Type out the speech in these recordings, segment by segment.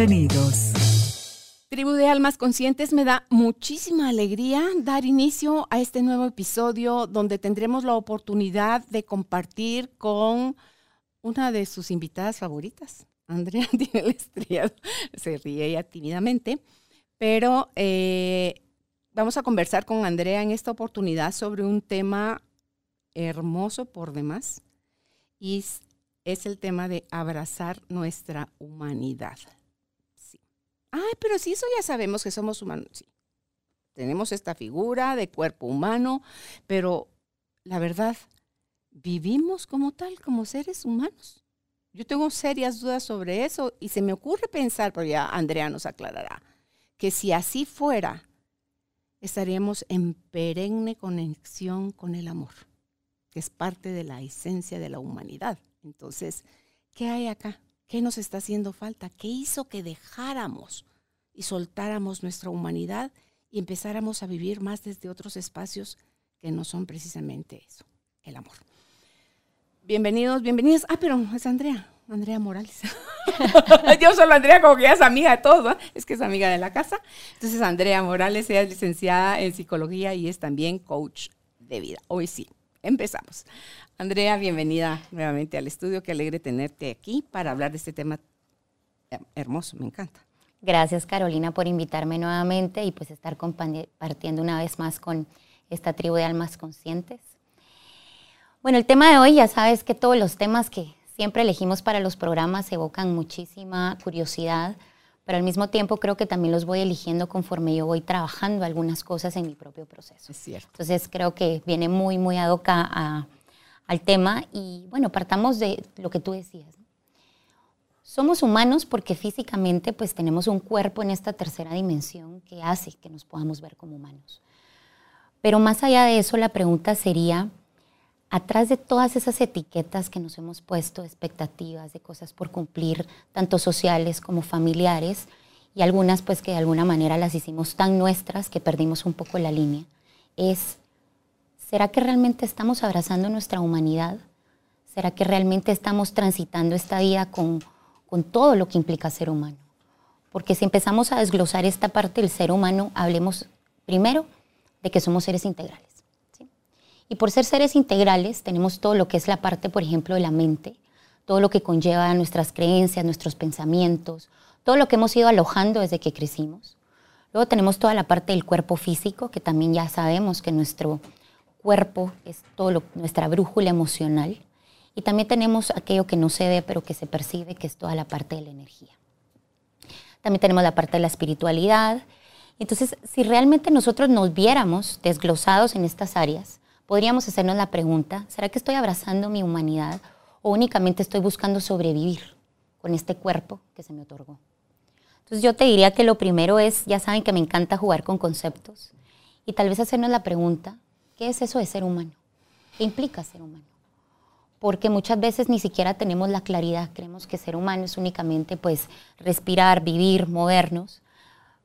Bienvenidos. Tribu de Almas Conscientes, me da muchísima alegría dar inicio a este nuevo episodio donde tendremos la oportunidad de compartir con una de sus invitadas favoritas, Andrea Tinel Estriado. Se ríe ella tímidamente. Pero eh, vamos a conversar con Andrea en esta oportunidad sobre un tema hermoso por demás y es el tema de abrazar nuestra humanidad. Ay, pero sí, eso ya sabemos que somos humanos. Sí. Tenemos esta figura de cuerpo humano, pero la verdad, vivimos como tal, como seres humanos. Yo tengo serias dudas sobre eso y se me ocurre pensar, pero ya Andrea nos aclarará que si así fuera, estaríamos en perenne conexión con el amor, que es parte de la esencia de la humanidad. Entonces, ¿qué hay acá? ¿Qué nos está haciendo falta? ¿Qué hizo que dejáramos y soltáramos nuestra humanidad y empezáramos a vivir más desde otros espacios que no son precisamente eso, el amor? Bienvenidos, bienvenidas. Ah, pero es Andrea. Andrea Morales. Yo solo Andrea como que ya es amiga de todos, es que es amiga de la casa. Entonces Andrea Morales, ella es licenciada en psicología y es también coach de vida. Hoy sí, empezamos. Andrea, bienvenida nuevamente al estudio. Qué alegre tenerte aquí para hablar de este tema hermoso, me encanta. Gracias Carolina por invitarme nuevamente y pues estar compartiendo una vez más con esta tribu de almas conscientes. Bueno, el tema de hoy ya sabes que todos los temas que siempre elegimos para los programas evocan muchísima curiosidad, pero al mismo tiempo creo que también los voy eligiendo conforme yo voy trabajando algunas cosas en mi propio proceso. Es cierto. Entonces creo que viene muy, muy ad hoc al tema y bueno, partamos de lo que tú decías. Somos humanos porque físicamente pues tenemos un cuerpo en esta tercera dimensión que hace que nos podamos ver como humanos. Pero más allá de eso, la pregunta sería, atrás de todas esas etiquetas que nos hemos puesto, expectativas de cosas por cumplir, tanto sociales como familiares, y algunas pues que de alguna manera las hicimos tan nuestras que perdimos un poco la línea, es, ¿será que realmente estamos abrazando nuestra humanidad? ¿Será que realmente estamos transitando esta vida con, con todo lo que implica ser humano? Porque si empezamos a desglosar esta parte del ser humano, hablemos primero de que somos seres integrales. Y por ser seres integrales, tenemos todo lo que es la parte, por ejemplo, de la mente, todo lo que conlleva nuestras creencias, nuestros pensamientos, todo lo que hemos ido alojando desde que crecimos. Luego tenemos toda la parte del cuerpo físico, que también ya sabemos que nuestro cuerpo es todo nuestra brújula emocional. Y también tenemos aquello que no se ve, pero que se percibe, que es toda la parte de la energía. También tenemos la parte de la espiritualidad. Entonces, si realmente nosotros nos viéramos desglosados en estas áreas, podríamos hacernos la pregunta, ¿será que estoy abrazando mi humanidad o únicamente estoy buscando sobrevivir con este cuerpo que se me otorgó? Entonces yo te diría que lo primero es, ya saben que me encanta jugar con conceptos y tal vez hacernos la pregunta, ¿qué es eso de ser humano? ¿Qué implica ser humano? Porque muchas veces ni siquiera tenemos la claridad, creemos que ser humano es únicamente pues respirar, vivir, movernos,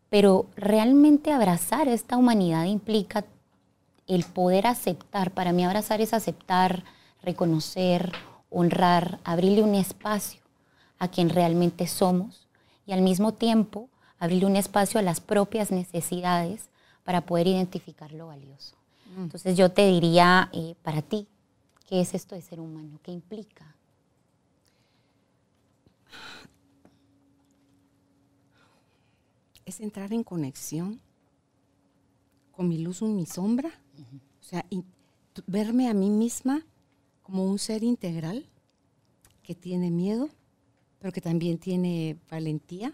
pero realmente abrazar esta humanidad implica el poder aceptar, para mí abrazar es aceptar, reconocer, honrar, abrirle un espacio a quien realmente somos y al mismo tiempo abrirle un espacio a las propias necesidades para poder identificar lo valioso. Mm. Entonces yo te diría, eh, para ti, ¿qué es esto de ser humano? ¿Qué implica? Es entrar en conexión con mi luz o mi sombra o sea, verme a mí misma como un ser integral que tiene miedo, pero que también tiene valentía,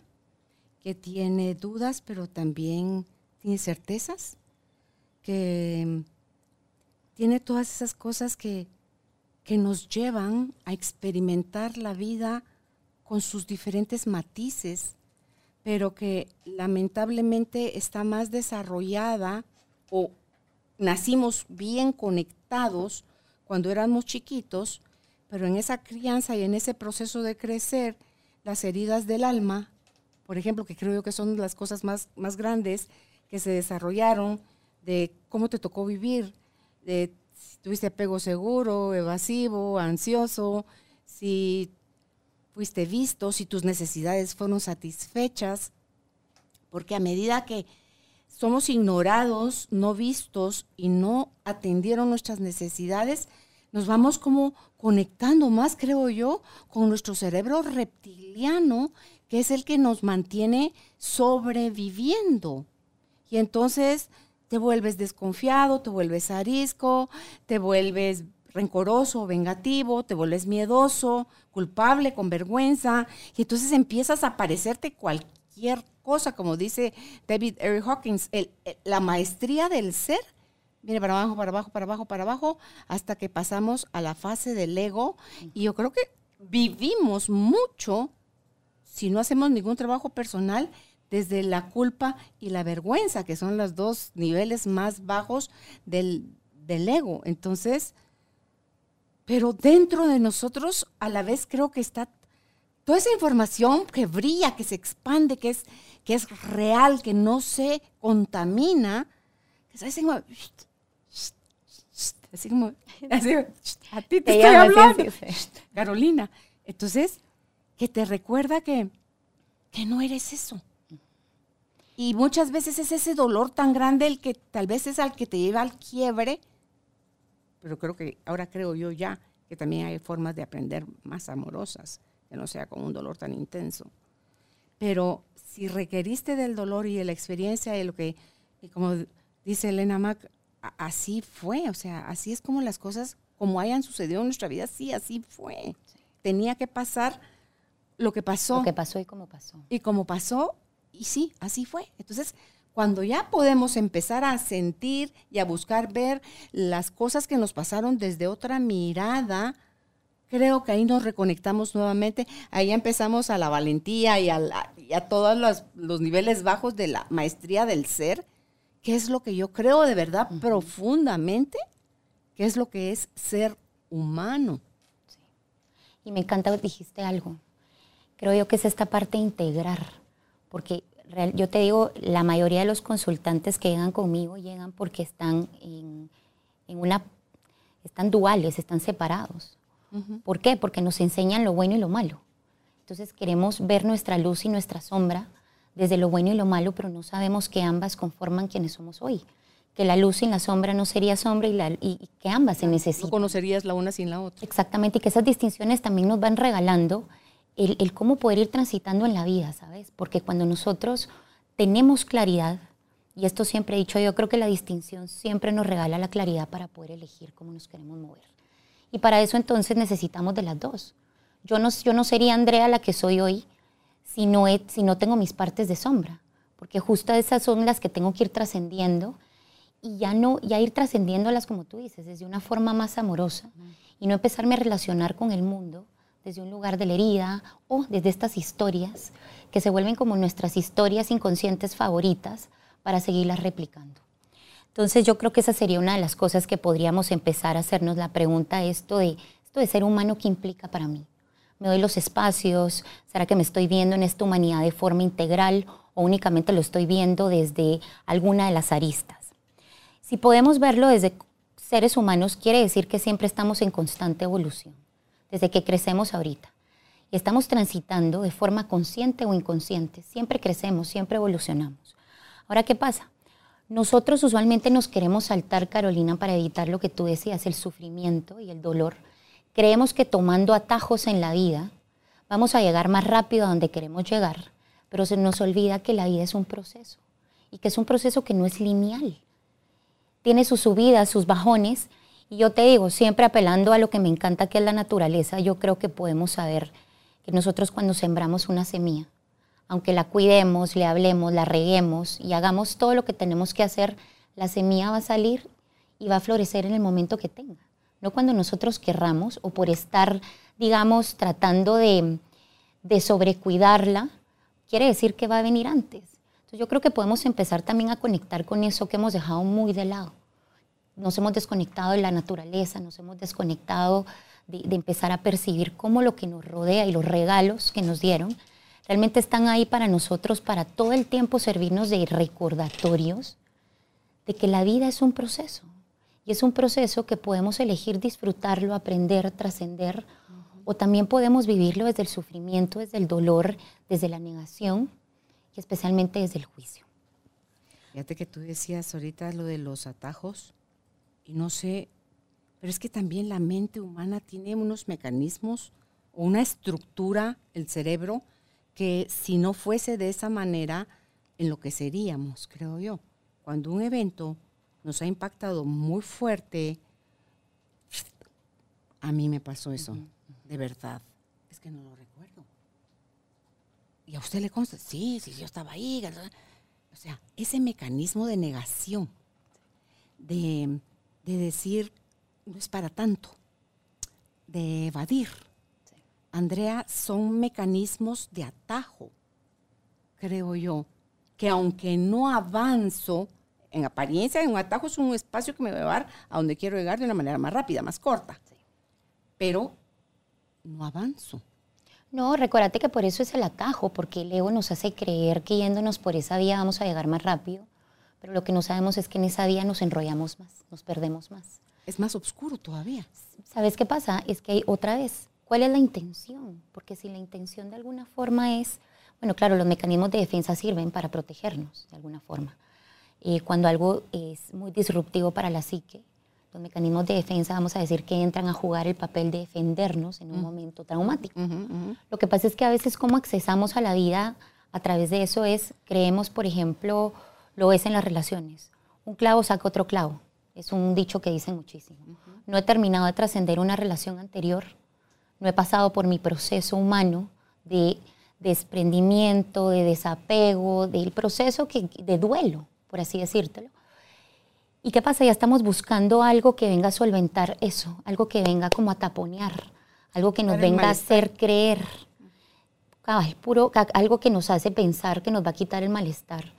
que tiene dudas, pero también tiene certezas, que tiene todas esas cosas que, que nos llevan a experimentar la vida con sus diferentes matices, pero que lamentablemente está más desarrollada o nacimos bien conectados cuando éramos chiquitos, pero en esa crianza y en ese proceso de crecer, las heridas del alma, por ejemplo, que creo yo que son las cosas más, más grandes que se desarrollaron, de cómo te tocó vivir, de si tuviste apego seguro, evasivo, ansioso, si fuiste visto, si tus necesidades fueron satisfechas, porque a medida que somos ignorados, no vistos y no atendieron nuestras necesidades, nos vamos como conectando más, creo yo, con nuestro cerebro reptiliano, que es el que nos mantiene sobreviviendo. Y entonces te vuelves desconfiado, te vuelves arisco, te vuelves rencoroso, vengativo, te vuelves miedoso, culpable, con vergüenza, y entonces empiezas a parecerte cualquier cosa, como dice David Eric Hawkins, la maestría del ser viene para abajo, para abajo, para abajo, para abajo, hasta que pasamos a la fase del ego. Y yo creo que vivimos mucho, si no hacemos ningún trabajo personal, desde la culpa y la vergüenza, que son los dos niveles más bajos del, del ego. Entonces, pero dentro de nosotros a la vez creo que está toda esa información que brilla, que se expande, que es, que es real, que no se contamina, que así como, así, a ti te, estoy hablando, Carolina. Entonces, que te recuerda que, que no eres eso. Y muchas veces es ese dolor tan grande el que tal vez es al que te lleva al quiebre, pero creo que ahora creo yo ya que también hay formas de aprender más amorosas, que no sea con un dolor tan intenso. Pero si requeriste del dolor y de la experiencia de lo que, y como dice Elena Mac, así fue, o sea, así es como las cosas, como hayan sucedido en nuestra vida, sí, así fue. Tenía que pasar lo que pasó. Lo que pasó y cómo pasó. Y cómo pasó, y sí, así fue. Entonces, cuando ya podemos empezar a sentir y a buscar ver las cosas que nos pasaron desde otra mirada, creo que ahí nos reconectamos nuevamente, ahí empezamos a la valentía y a, a todos los, los, niveles bajos de la maestría del ser, qué es lo que yo creo de verdad profundamente, qué es lo que es ser humano. Y me encanta que dijiste algo. Creo yo que es esta parte de integrar, porque yo te digo, la mayoría de los consultantes que llegan conmigo llegan porque están en, una, están duales, están separados. ¿Por qué? Porque nos enseñan lo bueno y lo malo. Entonces queremos ver nuestra luz y nuestra sombra desde lo bueno y lo malo, pero no sabemos que ambas conforman quienes somos hoy. Que la luz sin la sombra no sería sombra y, la, y, que ambas se necesitan. No conocerías la una sin la otra. Exactamente, y que esas distinciones también nos van regalando el, el cómo poder ir transitando en la vida, ¿sabes? Porque cuando nosotros tenemos claridad, y esto siempre he dicho, yo creo que la distinción siempre nos regala la claridad para poder elegir cómo nos queremos mover. Y para eso entonces necesitamos de las dos. Yo no, yo no sería Andrea la que soy hoy si no, si no tengo mis partes de sombra, porque justo esas son las que tengo que ir trascendiendo y ya no ya ir trascendiéndolas como tú dices, desde una forma más amorosa y no empezarme a relacionar con el mundo desde un lugar de la herida o desde estas historias que se vuelven como nuestras historias inconscientes favoritas para seguirlas replicando. Entonces yo creo que esa sería una de las cosas que podríamos empezar a hacernos la pregunta esto de esto de ser humano qué implica para mí me doy los espacios, será que me estoy viendo en esta humanidad de forma integral o únicamente lo estoy viendo desde alguna de las aristas. Si podemos verlo desde seres humanos, quiere decir que siempre estamos en constante evolución, desde que crecemos ahorita. Y estamos transitando de forma consciente o inconsciente, siempre crecemos, siempre evolucionamos. Ahora, ¿qué pasa? Nosotros usualmente nos queremos saltar, Carolina, para evitar lo que tú decías, el sufrimiento y el dolor Creemos que tomando atajos en la vida vamos a llegar más rápido a donde queremos llegar, pero se nos olvida que la vida es un proceso y que es un proceso que no es lineal. Tiene sus subidas, sus bajones, y yo te digo, siempre apelando a lo que me encanta que es la naturaleza, yo creo que podemos saber que nosotros cuando sembramos una semilla, aunque la cuidemos, le hablemos, la reguemos y hagamos todo lo que tenemos que hacer, la semilla va a salir y va a florecer en el momento que tenga no cuando nosotros querramos o por estar, digamos, tratando de, de sobrecuidarla, quiere decir que va a venir antes. Entonces yo creo que podemos empezar también a conectar con eso que hemos dejado muy de lado. Nos hemos desconectado de la naturaleza, nos hemos desconectado de, de empezar a percibir cómo lo que nos rodea y los regalos que nos dieron realmente están ahí para nosotros, para todo el tiempo servirnos de recordatorios de que la vida es un proceso. Y es un proceso que podemos elegir disfrutarlo, aprender, trascender, o también podemos vivirlo desde el sufrimiento, desde el dolor, desde la negación y especialmente desde el juicio. Fíjate que tú decías ahorita lo de los atajos, y no sé, pero es que también la mente humana tiene unos mecanismos o una estructura, el cerebro, que si no fuese de esa manera, enloqueceríamos, creo yo. Cuando un evento nos ha impactado muy fuerte, a mí me pasó eso, de verdad. Es que no lo recuerdo. ¿Y a usted le consta? Sí, sí, yo estaba ahí. O sea, ese mecanismo de negación, de, de decir, no es para tanto, de evadir Andrea, son mecanismos de atajo, creo yo, que aunque no avanzo, en apariencia, en un atajo es un espacio que me va a llevar a donde quiero llegar de una manera más rápida, más corta. Pero no avanzo. No, recuérdate que por eso es el atajo, porque el ego nos hace creer que yéndonos por esa vía vamos a llegar más rápido, pero lo que no sabemos es que en esa vía nos enrollamos más, nos perdemos más. Es más oscuro todavía. ¿Sabes qué pasa? Es que hay otra vez ¿Cuál es la intención? Porque si la intención de alguna forma es, bueno, claro, los mecanismos de defensa sirven para protegernos de alguna forma. Eh, cuando algo es muy disruptivo para la psique, los mecanismos de defensa, vamos a decir que entran a jugar el papel de defendernos en un momento traumático. Lo que pasa es que a veces como accesamos a la vida a través de eso es, creemos, por ejemplo, lo es en las relaciones. Un clavo saca otro clavo. Es un dicho que dicen muchísimo. No he terminado de trascender una relación anterior no he pasado por mi proceso humano de desprendimiento, de desapego, del proceso que, de duelo, por así decírtelo. ¿Y qué pasa? Ya estamos buscando algo que venga a solventar eso, algo que venga como a taponear, algo que nos venga a hacer creer, puro, algo que nos hace pensar que nos va a quitar el malestar,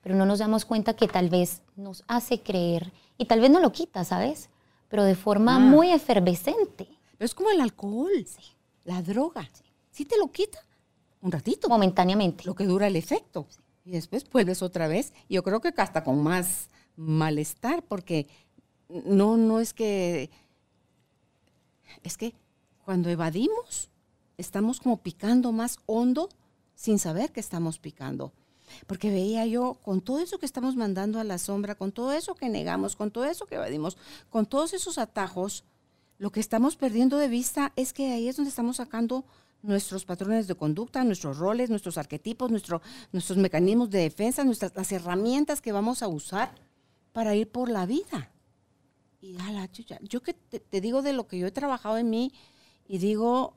pero no nos damos cuenta que tal vez nos hace creer y tal vez no lo quita, ¿sabes? Pero de forma ah. muy efervescente es como el alcohol, la droga. Sí. te lo quita un ratito. Momentáneamente. Lo que dura el efecto. Y después vuelves otra vez. Yo creo que hasta con más malestar, porque no, no es que. Es que cuando evadimos, estamos como picando más hondo sin saber que estamos picando. Porque veía yo, con todo eso que estamos mandando a la sombra, con todo eso que negamos, con todo eso que evadimos, con todos esos atajos, lo que estamos perdiendo de vista es que ahí es donde estamos sacando nuestros patrones de conducta, nuestros roles, nuestros arquetipos, nuestro, nuestros mecanismos de defensa, nuestras, las herramientas que vamos a usar para ir por la vida. Y a la chucha, yo que te, digo de lo que yo he trabajado en mí y digo,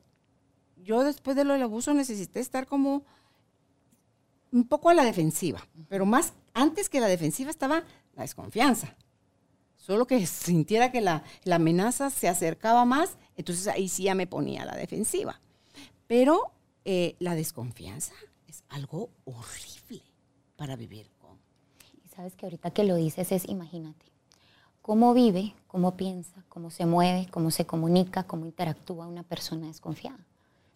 yo después de lo del abuso necesité estar como un poco a la defensiva, pero más antes que la defensiva estaba la desconfianza. Solo que sintiera que la, amenaza se acercaba más, entonces ahí sí ya me ponía a la defensiva. Pero eh, la desconfianza es algo horrible para vivir con. Y sabes que ahorita que lo dices es, imagínate, cómo vive, cómo piensa, cómo se mueve, cómo se comunica, cómo interactúa una persona desconfiada.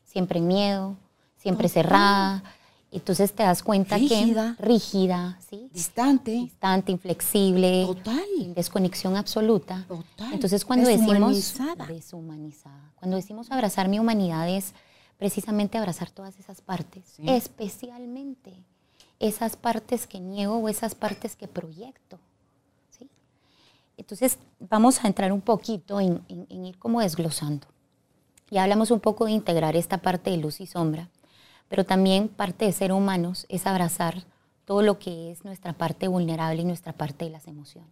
Siempre en miedo, siempre cerrada entonces te das cuenta rígida, que rígida, ¿sí? distante, distante, inflexible, total, desconexión absoluta. Total. Entonces cuando decimos deshumanizada, cuando decimos abrazar mi humanidad es precisamente abrazar todas esas partes, especialmente esas partes que niego o esas partes que proyecto. ¿sí? Entonces vamos a entrar un poquito en ir como desglosando. Ya hablamos un poco de integrar esta parte de luz y sombra pero también parte de ser humanos es abrazar todo lo que es nuestra parte vulnerable y nuestra parte de las emociones.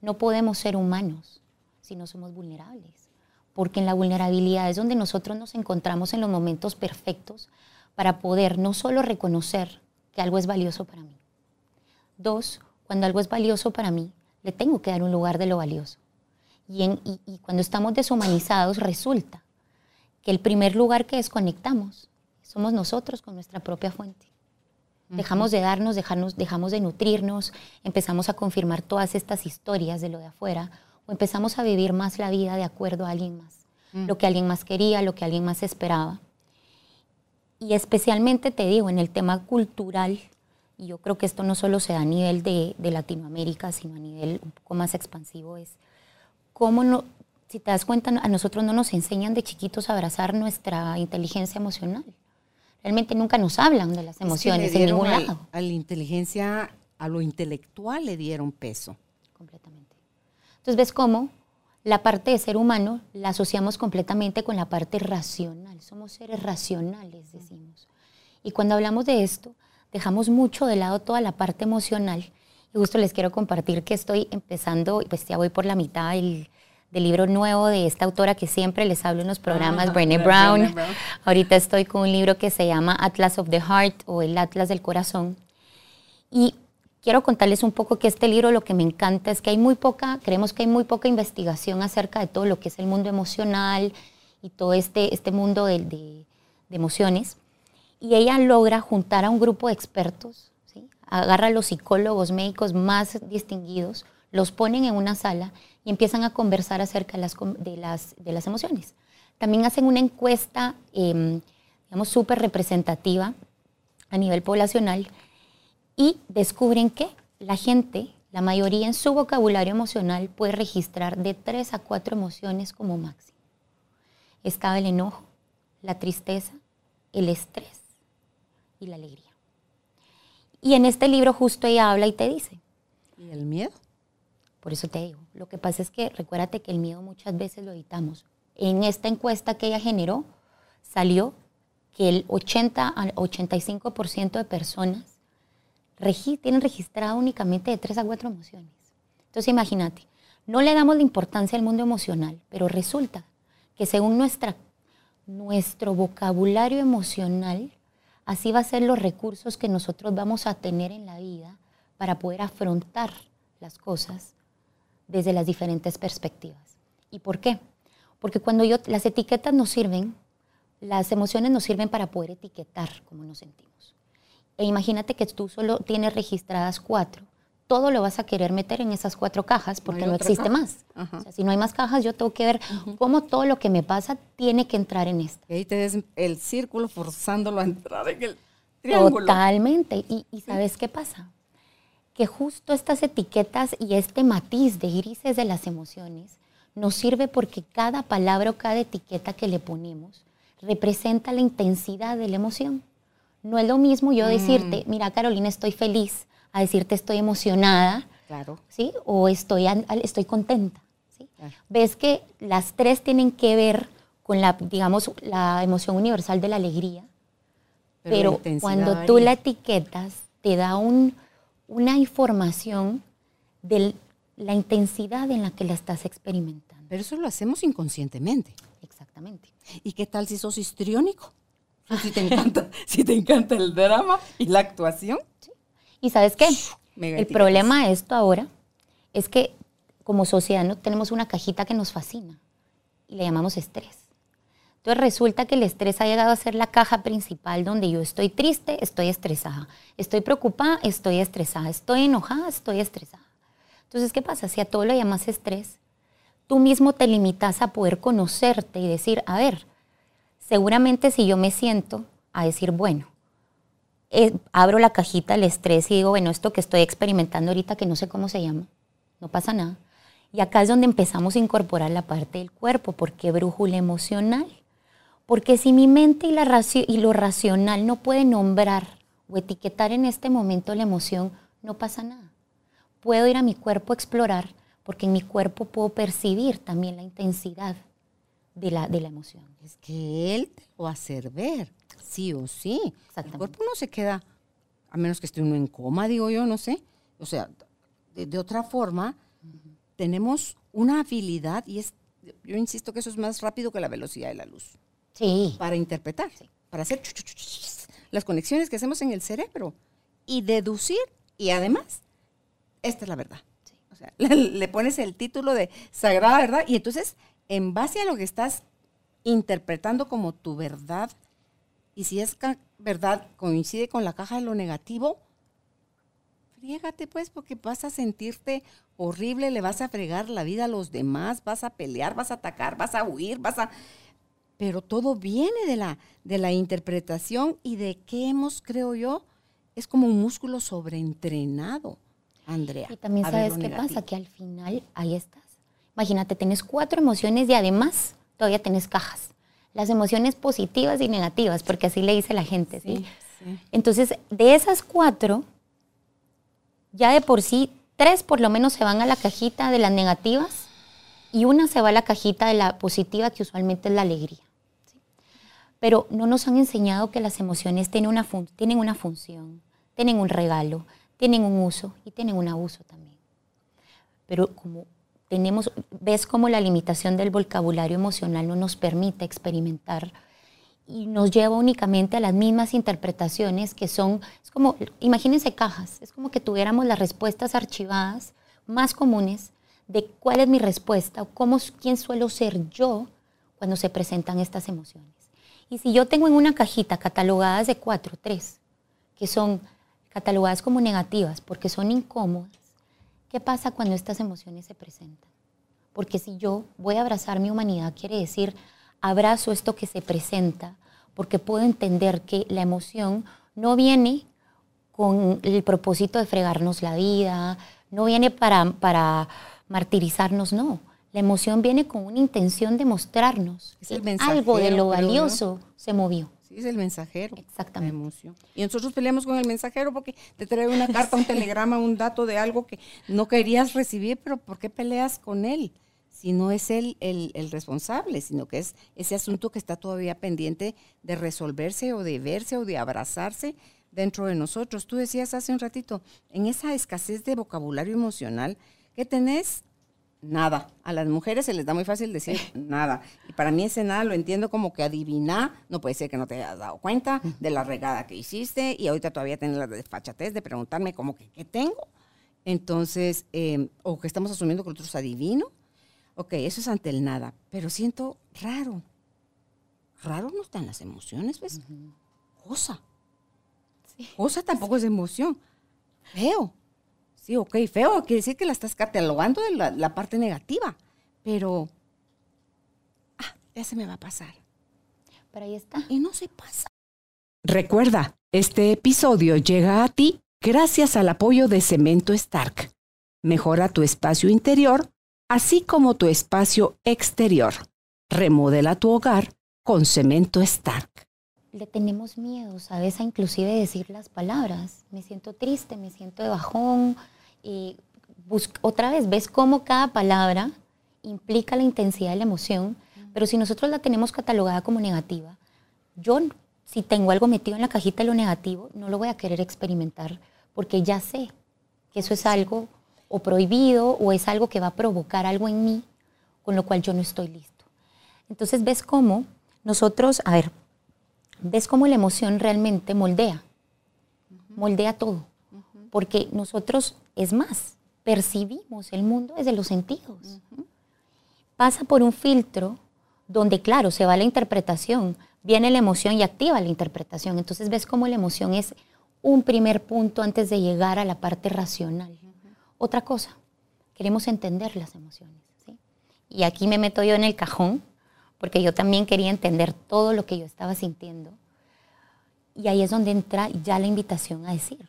No podemos ser humanos si no somos vulnerables, porque en la vulnerabilidad es donde nosotros nos encontramos en los momentos perfectos para poder no solo reconocer que algo es valioso para mí. Dos, cuando algo es valioso para mí, le tengo que dar un lugar de lo valioso. Y, cuando estamos deshumanizados resulta que el primer lugar que desconectamos somos nosotros con nuestra propia fuente. Dejamos de darnos, dejarnos, dejamos de nutrirnos, empezamos a confirmar todas estas historias de lo de afuera o empezamos a vivir más la vida de acuerdo a alguien más, lo que alguien más quería, lo que alguien más esperaba. Y especialmente te digo, en el tema cultural, y yo creo que esto no solo se da a nivel de, de Latinoamérica, sino a nivel un poco más expansivo, es cómo no, si te das cuenta, a nosotros no nos enseñan de chiquitos a abrazar nuestra inteligencia emocional. Realmente nunca nos hablan de las emociones en ningún lado. A la inteligencia, a lo intelectual le dieron peso. Completamente. Entonces, ¿ves cómo la parte de ser humano la asociamos completamente con la parte racional? Somos seres racionales, decimos. Y cuando hablamos de esto, dejamos mucho de lado toda la parte emocional. Y justo les quiero compartir que estoy empezando, pues ya voy por la mitad del, del libro nuevo de esta autora que siempre les hablo en los programas, ah, Brené Brown. Brown. Ahorita estoy con un libro que se llama Atlas of the Heart o el Atlas del Corazón. Y quiero contarles un poco que este libro lo que me encanta es que hay muy poca, creemos que hay muy poca investigación acerca de todo lo que es el mundo emocional y todo este, este mundo de, de, de emociones. Y ella logra juntar a un grupo de expertos, ¿sí? agarra a los psicólogos médicos más distinguidos, los ponen en una sala y empiezan a conversar acerca de las, de las, de las emociones. También hacen una encuesta, eh, digamos, súper representativa a nivel poblacional y descubren que la gente, la mayoría en su vocabulario emocional, puede registrar de tres a cuatro emociones como máximo. Estaba el enojo, la tristeza, el estrés y la alegría. Y en este libro justo ella habla y te dice. ¿Y el miedo? Por eso te digo, lo que pasa es que recuérdate que el miedo muchas veces lo evitamos. En esta encuesta que ella generó, salió que el 80 al 85% de personas tienen registrado únicamente de 3 a 4 emociones. Entonces imagínate, no le damos la importancia al mundo emocional, pero resulta que según nuestra, nuestro vocabulario emocional, así va a ser los recursos que nosotros vamos a tener en la vida para poder afrontar las cosas desde las diferentes perspectivas. ¿Y por qué? Porque cuando yo, las etiquetas nos sirven, las emociones nos sirven para poder etiquetar cómo nos sentimos. E imagínate que tú solo tienes registradas cuatro. Todo lo vas a querer meter en esas cuatro cajas porque no, existe más. O sea, si no hay más cajas, yo tengo que ver cómo todo lo que me pasa tiene que entrar en esta. Y ahí te des el círculo forzándolo a entrar en el triángulo. Totalmente. ¿Y, y sabes qué pasa? Que justo estas etiquetas y este matiz de grises de las emociones nos sirve porque cada palabra o cada etiqueta que le ponemos representa la intensidad de la emoción. No es lo mismo yo mm. decirte, mira Carolina, estoy feliz, a decirte estoy emocionada, claro. ¿sí? O estoy, estoy contenta. ¿sí? Ves que las tres tienen que ver con la, digamos, la emoción universal de la alegría, pero cuando tú la etiquetas, te da un, una información de la intensidad en la que la estás experimentando. Pero eso lo hacemos inconscientemente. Exactamente. ¿Y qué tal si sos histriónico? Si te encanta, si te encanta el drama y la actuación. ¿Y sabes qué? el problema de esto ahora es que como sociedad no tenemos una cajita que nos fascina y le llamamos estrés. Entonces resulta que el estrés ha llegado a ser la caja principal donde yo estoy triste, estoy estresada, estoy preocupada, estoy estresada, estoy enojada, estoy estresada. Entonces, ¿qué pasa? Si a todo lo llamas estrés, tú mismo te limitas a poder conocerte y decir, a ver, seguramente si yo me siento a decir, bueno, eh, abro la cajita del estrés y digo, bueno, esto que estoy experimentando ahorita que no sé cómo se llama, no pasa nada. Y acá es donde empezamos a incorporar la parte del cuerpo, porque brújula emocional. Porque si mi mente y, la y lo racional no puede nombrar o etiquetar en este momento la emoción, no pasa nada. Puedo ir a mi cuerpo a explorar porque en mi cuerpo puedo percibir también la intensidad de la, de la emoción. Es que él te lo va a hacer ver, sí o sí. El cuerpo no se queda, a menos que esté uno en coma, digo yo, no sé. O sea, de, otra forma, tenemos una habilidad y es, yo insisto que eso es más rápido que la velocidad de la luz. Sí. Para interpretar, para hacer las conexiones que hacemos en el cerebro y deducir y además, esta es la verdad. O sea, le, pones el título de Sagrada Verdad y entonces, en base a lo que estás interpretando como tu verdad Y si es verdad, coincide con la caja de lo negativo, friégate pues, porque vas a sentirte horrible, le vas a fregar la vida a los demás, vas a pelear, vas a atacar, vas a huir, vas a... Pero todo viene de la, de la interpretación y de que hemos, creo yo, es como un músculo sobreentrenado, Andrea. Y también sabes qué pasa, que al final ahí estás. Imagínate, tienes cuatro emociones y además todavía tienes cajas. Las emociones positivas y negativas, porque así le dice la gente, ¿sí? Entonces, de esas cuatro, ya de por sí, tres por lo menos se van a la cajita de las negativas y una se va a la cajita de la positiva, que usualmente es la alegría. Pero no nos han enseñado que las emociones tienen una, función, tienen un regalo, tienen un uso y tienen un abuso también. Pero como tenemos, ves como la limitación del vocabulario emocional no nos permite experimentar y nos lleva únicamente a las mismas interpretaciones que son, es como, imagínense cajas, es como que tuviéramos las respuestas archivadas más comunes de cuál es mi respuesta o cómo, quién suelo ser yo cuando se presentan estas emociones. Y si yo tengo en una cajita catalogadas de cuatro, tres, que son catalogadas como negativas porque son incómodas, ¿qué pasa cuando estas emociones se presentan? Porque si yo voy a abrazar mi humanidad, quiere decir, abrazo esto que se presenta, porque puedo entender que la emoción no viene con el propósito de fregarnos la vida, no viene para, para martirizarnos, no. La emoción viene con una intención de mostrarnos que algo de lo valioso se movió. Sí, es el mensajero. Exactamente. La emoción. Y nosotros peleamos con el mensajero porque te trae una carta, un telegrama, un dato de algo que no querías recibir, pero ¿por qué peleas con él? si no es él el, el, responsable, sino que es ese asunto que está todavía pendiente de resolverse o de verse o de abrazarse dentro de nosotros. Tú decías hace un ratito, en esa escasez de vocabulario emocional que tenés, nada. A las mujeres se les da muy fácil decir nada. Y para mí ese nada lo entiendo como que adivinar, no puede ser que no te hayas dado cuenta de la regada que hiciste y ahorita todavía tienes la desfachatez de preguntarme como que qué tengo. Entonces, eh, o que estamos asumiendo que otros adivino Ok, eso es ante el nada, pero siento raro. Raro no están las emociones, ¿ves? Cosa. Cosa tampoco es emoción. Feo. Sí, ok, feo quiere decir que la estás catalogando de la, parte negativa, pero ah, ya se me va a pasar. Pero ahí está. Y no se pasa. Recuerda, este episodio llega a ti gracias al apoyo de Cemento Stark. Mejora tu espacio interior así como tu espacio exterior. Remodela tu hogar con cemento Stark. Le tenemos miedo, ¿sabes? A inclusive decir las palabras. Me siento triste, me siento de bajón. Y otra vez, ves cómo cada palabra implica la intensidad de la emoción, pero si nosotros la tenemos catalogada como negativa, yo si tengo algo metido en la cajita de lo negativo, no lo voy a querer experimentar porque ya sé que eso es algo o prohibido o es algo que va a provocar algo en mí con lo cual yo no estoy listo. Entonces ves cómo nosotros, a ver, ves cómo la emoción realmente moldea, moldea todo, porque nosotros, es más, percibimos el mundo desde los sentidos. Pasa por un filtro donde, claro, se va la interpretación, viene la emoción y activa la interpretación. Entonces ves cómo la emoción es un primer punto antes de llegar a la parte racional. Otra cosa, queremos entender las emociones. Y aquí me meto yo en el cajón, porque yo también quería entender todo lo que yo estaba sintiendo. Y ahí es donde entra ya la invitación a decir,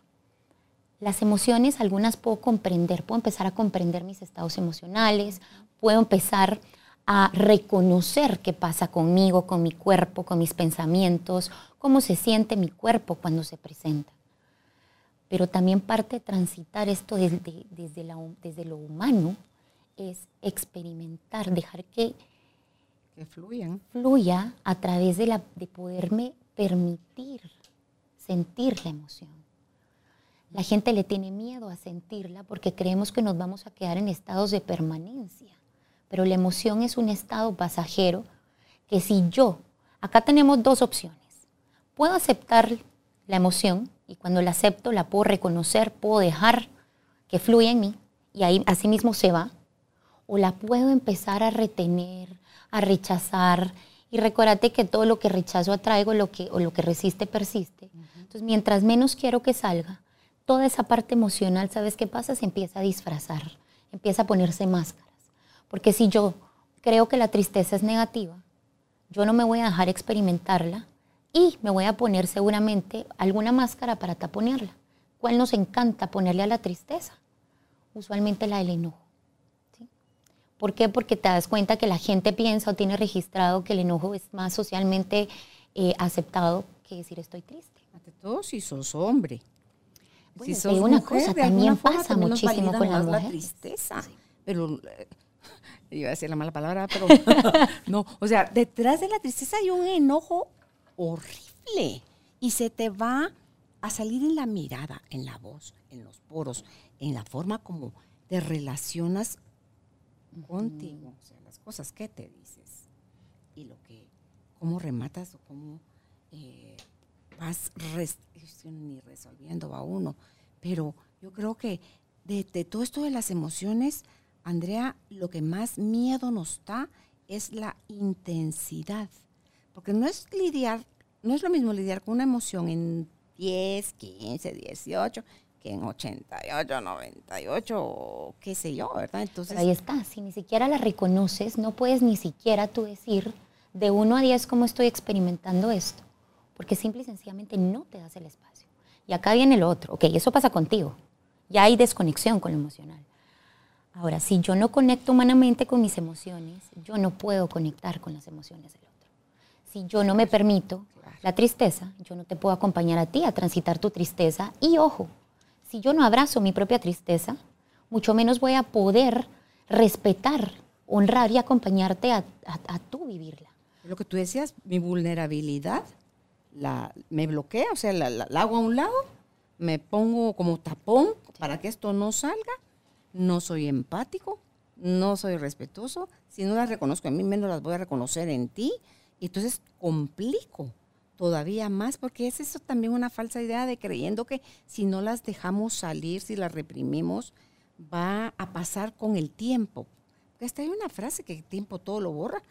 las emociones, algunas puedo comprender, puedo empezar a comprender mis estados emocionales, puedo empezar a reconocer qué pasa conmigo, con mi cuerpo, con mis pensamientos, cómo se siente mi cuerpo cuando se presenta pero también parte de transitar esto desde, desde, desde lo humano es experimentar, dejar que, que fluyan. fluya a través de, la, de poderme permitir sentir la emoción. La gente le tiene miedo a sentirla porque creemos que nos vamos a quedar en estados de permanencia, pero la emoción es un estado pasajero que si yo, acá tenemos dos opciones, puedo aceptar la emoción y cuando la acepto la puedo reconocer, puedo dejar que fluya en mí y ahí así mismo se va. O la puedo empezar a retener, a rechazar Y recordate que todo lo que rechazo atraigo lo que, o lo que resiste persiste. Entonces, mientras menos quiero que salga, toda esa parte emocional, ¿sabes qué pasa? Se empieza a disfrazar, empieza a ponerse máscaras. Porque si yo creo que la tristeza es negativa, yo no me voy a dejar experimentarla y me voy a poner seguramente alguna máscara para taponearla. ¿Cuál nos encanta ponerle a la tristeza? Usualmente la del enojo. ¿Por qué? Porque te das cuenta que la gente piensa o tiene registrado que el enojo es más socialmente eh, aceptado que decir estoy triste. Ante todo, si sos hombre. si sos una cosa, también pasa muchísimo con la, la tristeza. Pero eh, iba a decir la mala palabra, pero no. O sea, detrás de la tristeza hay un enojo horrible y se te va a salir en la mirada, en la voz, en los poros, en la forma como te relacionas contigo, o sea, las cosas que te dices y lo que, cómo rematas o cómo eh, vas ni resolviendo a uno. Pero yo creo que de, de, todo esto de las emociones, Andrea, lo que más miedo nos da es la intensidad. Porque no es lidiar, no es lo mismo lidiar con una emoción en 10, 15, 18 que en 88, 98 o qué sé yo, ¿verdad? Entonces, ahí está, si ni siquiera la reconoces, no puedes ni siquiera tú decir de 1 a 10 cómo estoy experimentando esto, porque simple y sencillamente no te das el espacio. Y acá viene lo otro, ok, eso pasa contigo, ya hay desconexión con lo emocional. Ahora, si yo no conecto humanamente con mis emociones, yo no puedo conectar con las emociones del otro. Si yo no me permito la tristeza, yo no te puedo acompañar a ti a transitar tu tristeza. Y ojo, si yo no abrazo mi propia tristeza, mucho menos voy a poder respetar, honrar y acompañarte a, a, tú vivirla. Lo que tú decías, mi vulnerabilidad, la, me bloquea, o sea, la, hago a un lado, me pongo como tapón para que esto no salga, no soy empático, no soy respetuoso, si no las reconozco en mí, menos las voy a reconocer en ti, y entonces complico todavía más, porque es eso también una falsa idea de creyendo que si no las dejamos salir, si las reprimimos, va a pasar con el tiempo. Porque hasta hay una frase que el tiempo todo lo borra.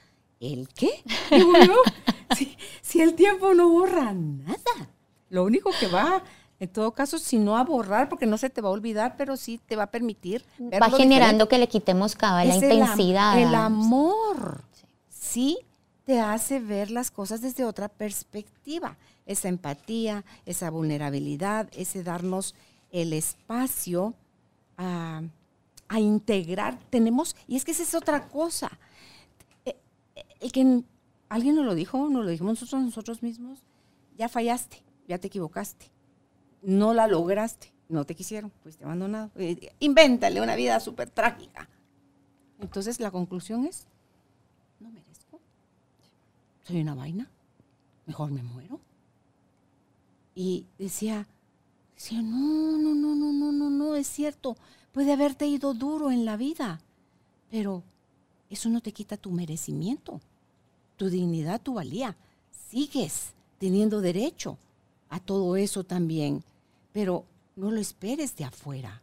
¿El qué? si, el tiempo no borra nada. Lo único que va, en todo caso, si no a borrar, porque no se te va a olvidar, pero sí te va a permitir. Va generando que le quitemos cada la intensidad. El, amor. sí te hace ver las cosas desde otra perspectiva. Esa empatía, esa vulnerabilidad, ese darnos el espacio a, integrar. Tenemos, y es que esa es otra cosa. Eh, eh, el que alguien nos lo dijo, nos lo dijimos nosotros, nosotros mismos, ya fallaste, ya te equivocaste, no la lograste, no te quisieron, fuiste abandonado. Eh, invéntale una vida súper trágica. Entonces la conclusión es, soy una vaina, mejor me muero. Y decía, decía, no, no, no, no, no, no, no, es cierto, puede haberte ido duro en la vida, pero eso no te quita tu merecimiento, tu dignidad, tu valía. Sigues teniendo derecho a todo eso también, pero no lo esperes de afuera.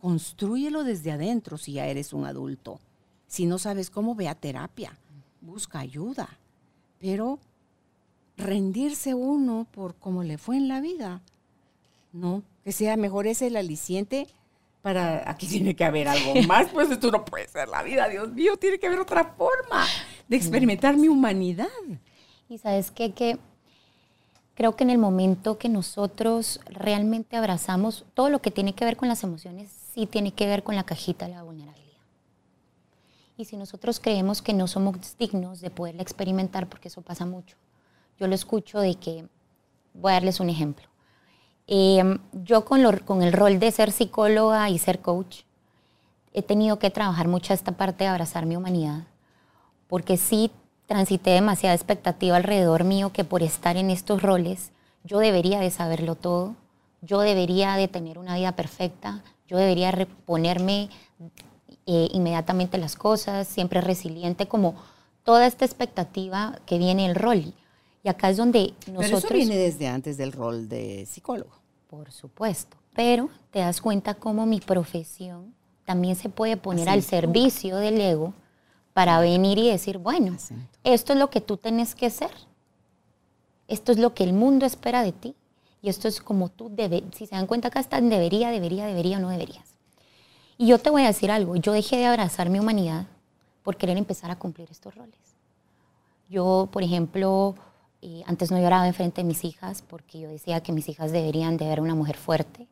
Construyelo desde adentro si ya eres un adulto. Si no sabes cómo, ve a terapia, busca ayuda. Pero rendirse uno por cómo le fue en la vida, no, que sea mejor ese el aliciente para, aquí tiene que haber algo más, pues esto no puede ser la vida, Dios mío, tiene que haber otra forma de experimentar mi humanidad. Y sabes qué, que creo que en el momento que nosotros realmente abrazamos todo lo que tiene que ver con las emociones, sí tiene que ver con la cajita de la vulnerabilidad. Y si nosotros creemos que no somos dignos de poderla experimentar, porque eso pasa mucho, yo lo escucho de que, voy a darles un ejemplo. Em, yo con, con el rol de ser psicóloga y ser coach, he tenido que trabajar mucho esta parte de abrazar mi humanidad, porque sí transité demasiada expectativa alrededor mío que por estar en estos roles yo debería de saberlo todo, yo debería de tener una vida perfecta, yo debería reponerme eh, inmediatamente las cosas, siempre resiliente, como toda esta expectativa que viene el rol. Y acá es donde nosotros... Pero eso viene desde antes del rol de psicólogo. Por supuesto. Pero te das cuenta cómo mi profesión también se puede poner al servicio del ego para venir y decir, bueno, esto es lo que tú tienes que ser. Esto es lo que el mundo espera de ti. Y esto es como tú debes, si se dan cuenta acá están debería, debería, debería o no deberías. Y yo te voy a decir algo, yo dejé de abrazar mi humanidad por querer empezar a cumplir estos roles. Yo, por ejemplo, eh, antes no lloraba en frente de mis hijas porque yo decía que mis hijas deberían de ver una mujer fuerte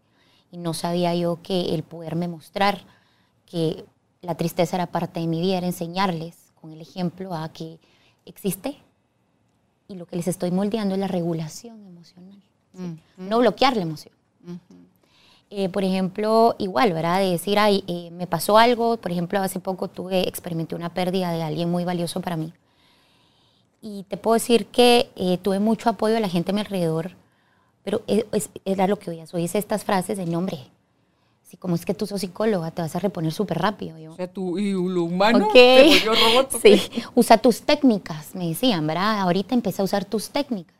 y no sabía yo que el poderme mostrar que la tristeza era parte de mi vida, era enseñarles con el ejemplo a que existe y lo que les estoy moldeando es la regulación emocional, no bloquear la emoción. Eh, por ejemplo, igual, ¿verdad? De decir, ay, eh, me pasó algo, por ejemplo, hace poco tuve, experimenté una pérdida de alguien muy valioso para mí. Y te puedo decir que eh, tuve mucho apoyo de la gente a mi alrededor, pero es, era lo que oías. Oías estas frases de nombre. Sí, como es que tú sos psicóloga, te vas a reponer súper rápido. Yo, o sea, tú y lo humano okay. robot. Sí, usa tus técnicas, me decían, ¿verdad? Ahorita empecé a usar tus técnicas.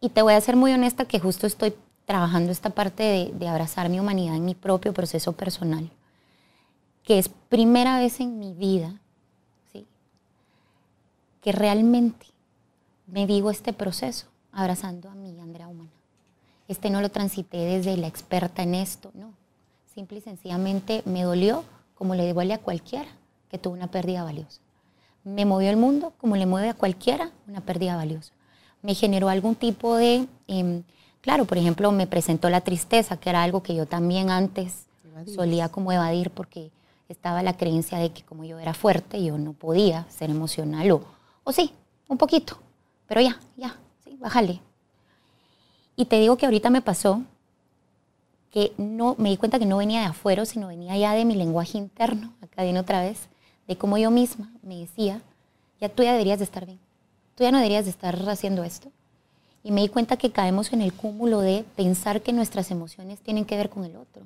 Y te voy a ser muy honesta que justo estoy trabajando esta parte de, abrazar mi humanidad en mi propio proceso personal, que es primera vez en mi vida ¿sí? que realmente me digo este proceso abrazando a mi Andrea humana. Este no lo transité desde la experta en esto, no. Simple y sencillamente me dolió como le duele a cualquiera que tuvo una pérdida valiosa. Me movió el mundo como le mueve a cualquiera una pérdida valiosa. Me generó algún tipo de... Em, Claro, por ejemplo, me presentó la tristeza, que era algo que yo también antes solía como evadir porque estaba la creencia de que como yo era fuerte, yo no podía ser emocional o, o sí, un poquito, pero ya, ya, sí, bájale. Y te digo que ahorita me pasó que no, me di cuenta que no venía de afuera, sino venía ya de mi lenguaje interno, acá viene otra vez, de cómo yo misma me decía, ya tú ya deberías de estar bien, tú ya no deberías de estar haciendo esto, y me di cuenta que caemos en el cúmulo de pensar que nuestras emociones tienen que ver con el otro.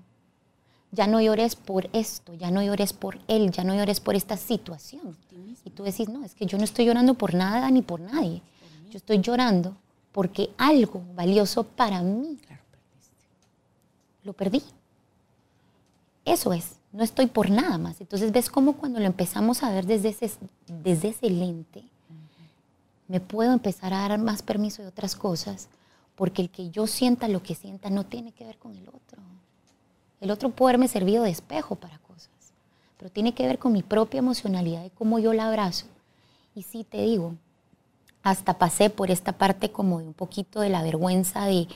Ya no llores por esto, ya no llores por él, ya no llores por esta situación. Y tú decís, no, es que yo no estoy llorando por nada ni por nadie. Yo estoy llorando porque algo valioso para mí lo perdí. Eso es, no estoy por nada más. Entonces ves cómo cuando lo empezamos a ver desde ese, desde ese lente, me puedo empezar a dar más permiso de otras cosas, porque el que yo sienta lo que sienta no tiene que ver con el otro. El otro puede haberme servido de espejo para cosas, pero tiene que ver con mi propia emocionalidad y cómo yo la abrazo. Y sí te digo, hasta pasé por esta parte como de un poquito de la vergüenza de,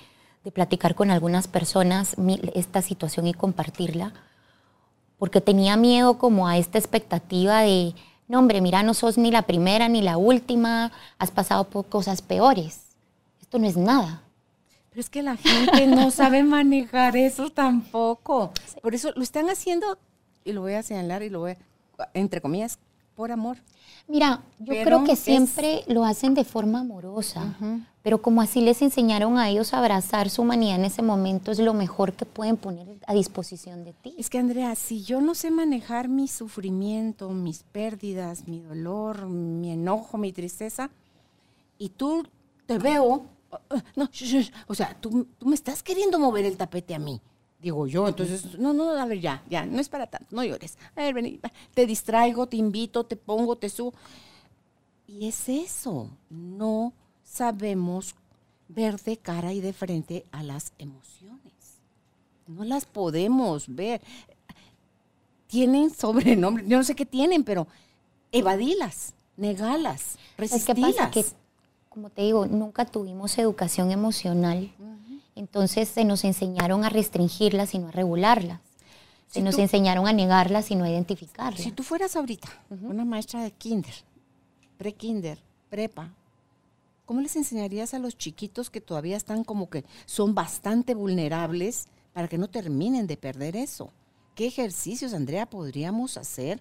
de platicar con algunas personas esta situación y compartirla, porque tenía miedo como a esta expectativa de, no hombre, mira, no sos ni la primera ni la última, has pasado por cosas peores. Esto no es nada. Pero es que la gente no sabe manejar eso tampoco. Por eso lo están haciendo, y lo voy a señalar y lo voy a, entre comillas, por amor. Mira, yo creo que siempre lo hacen de forma amorosa, pero como así les enseñaron a ellos a abrazar su humanidad en ese momento, es lo mejor que pueden poner a disposición de ti. Es que Andrea, si yo no sé manejar mi sufrimiento, mis pérdidas, mi dolor, mi enojo, mi tristeza, y tú te veo, no, o sea, tú, tú me estás queriendo mover el tapete a mí digo yo. Entonces, no, no, a ver, ya, ya, no es para tanto, no llores. A ver, vení, te distraigo, te invito, te pongo, te subo. Y es eso, no sabemos ver de cara y de frente a las emociones. No las podemos ver. Tienen sobrenombre, yo no sé qué tienen, pero evadilas, negalas, resistilas. ¿Qué pasa? Que, como te digo, nunca tuvimos educación emocional. Entonces se nos enseñaron a restringirlas y no a regularlas. Se nos enseñaron a negarlas y no a identificarlas. Si tú fueras ahorita una maestra de kinder, pre-kinder, prepa, ¿cómo les enseñarías a los chiquitos que todavía están como que son bastante vulnerables para que no terminen de perder eso? ¿Qué ejercicios, Andrea, podríamos hacer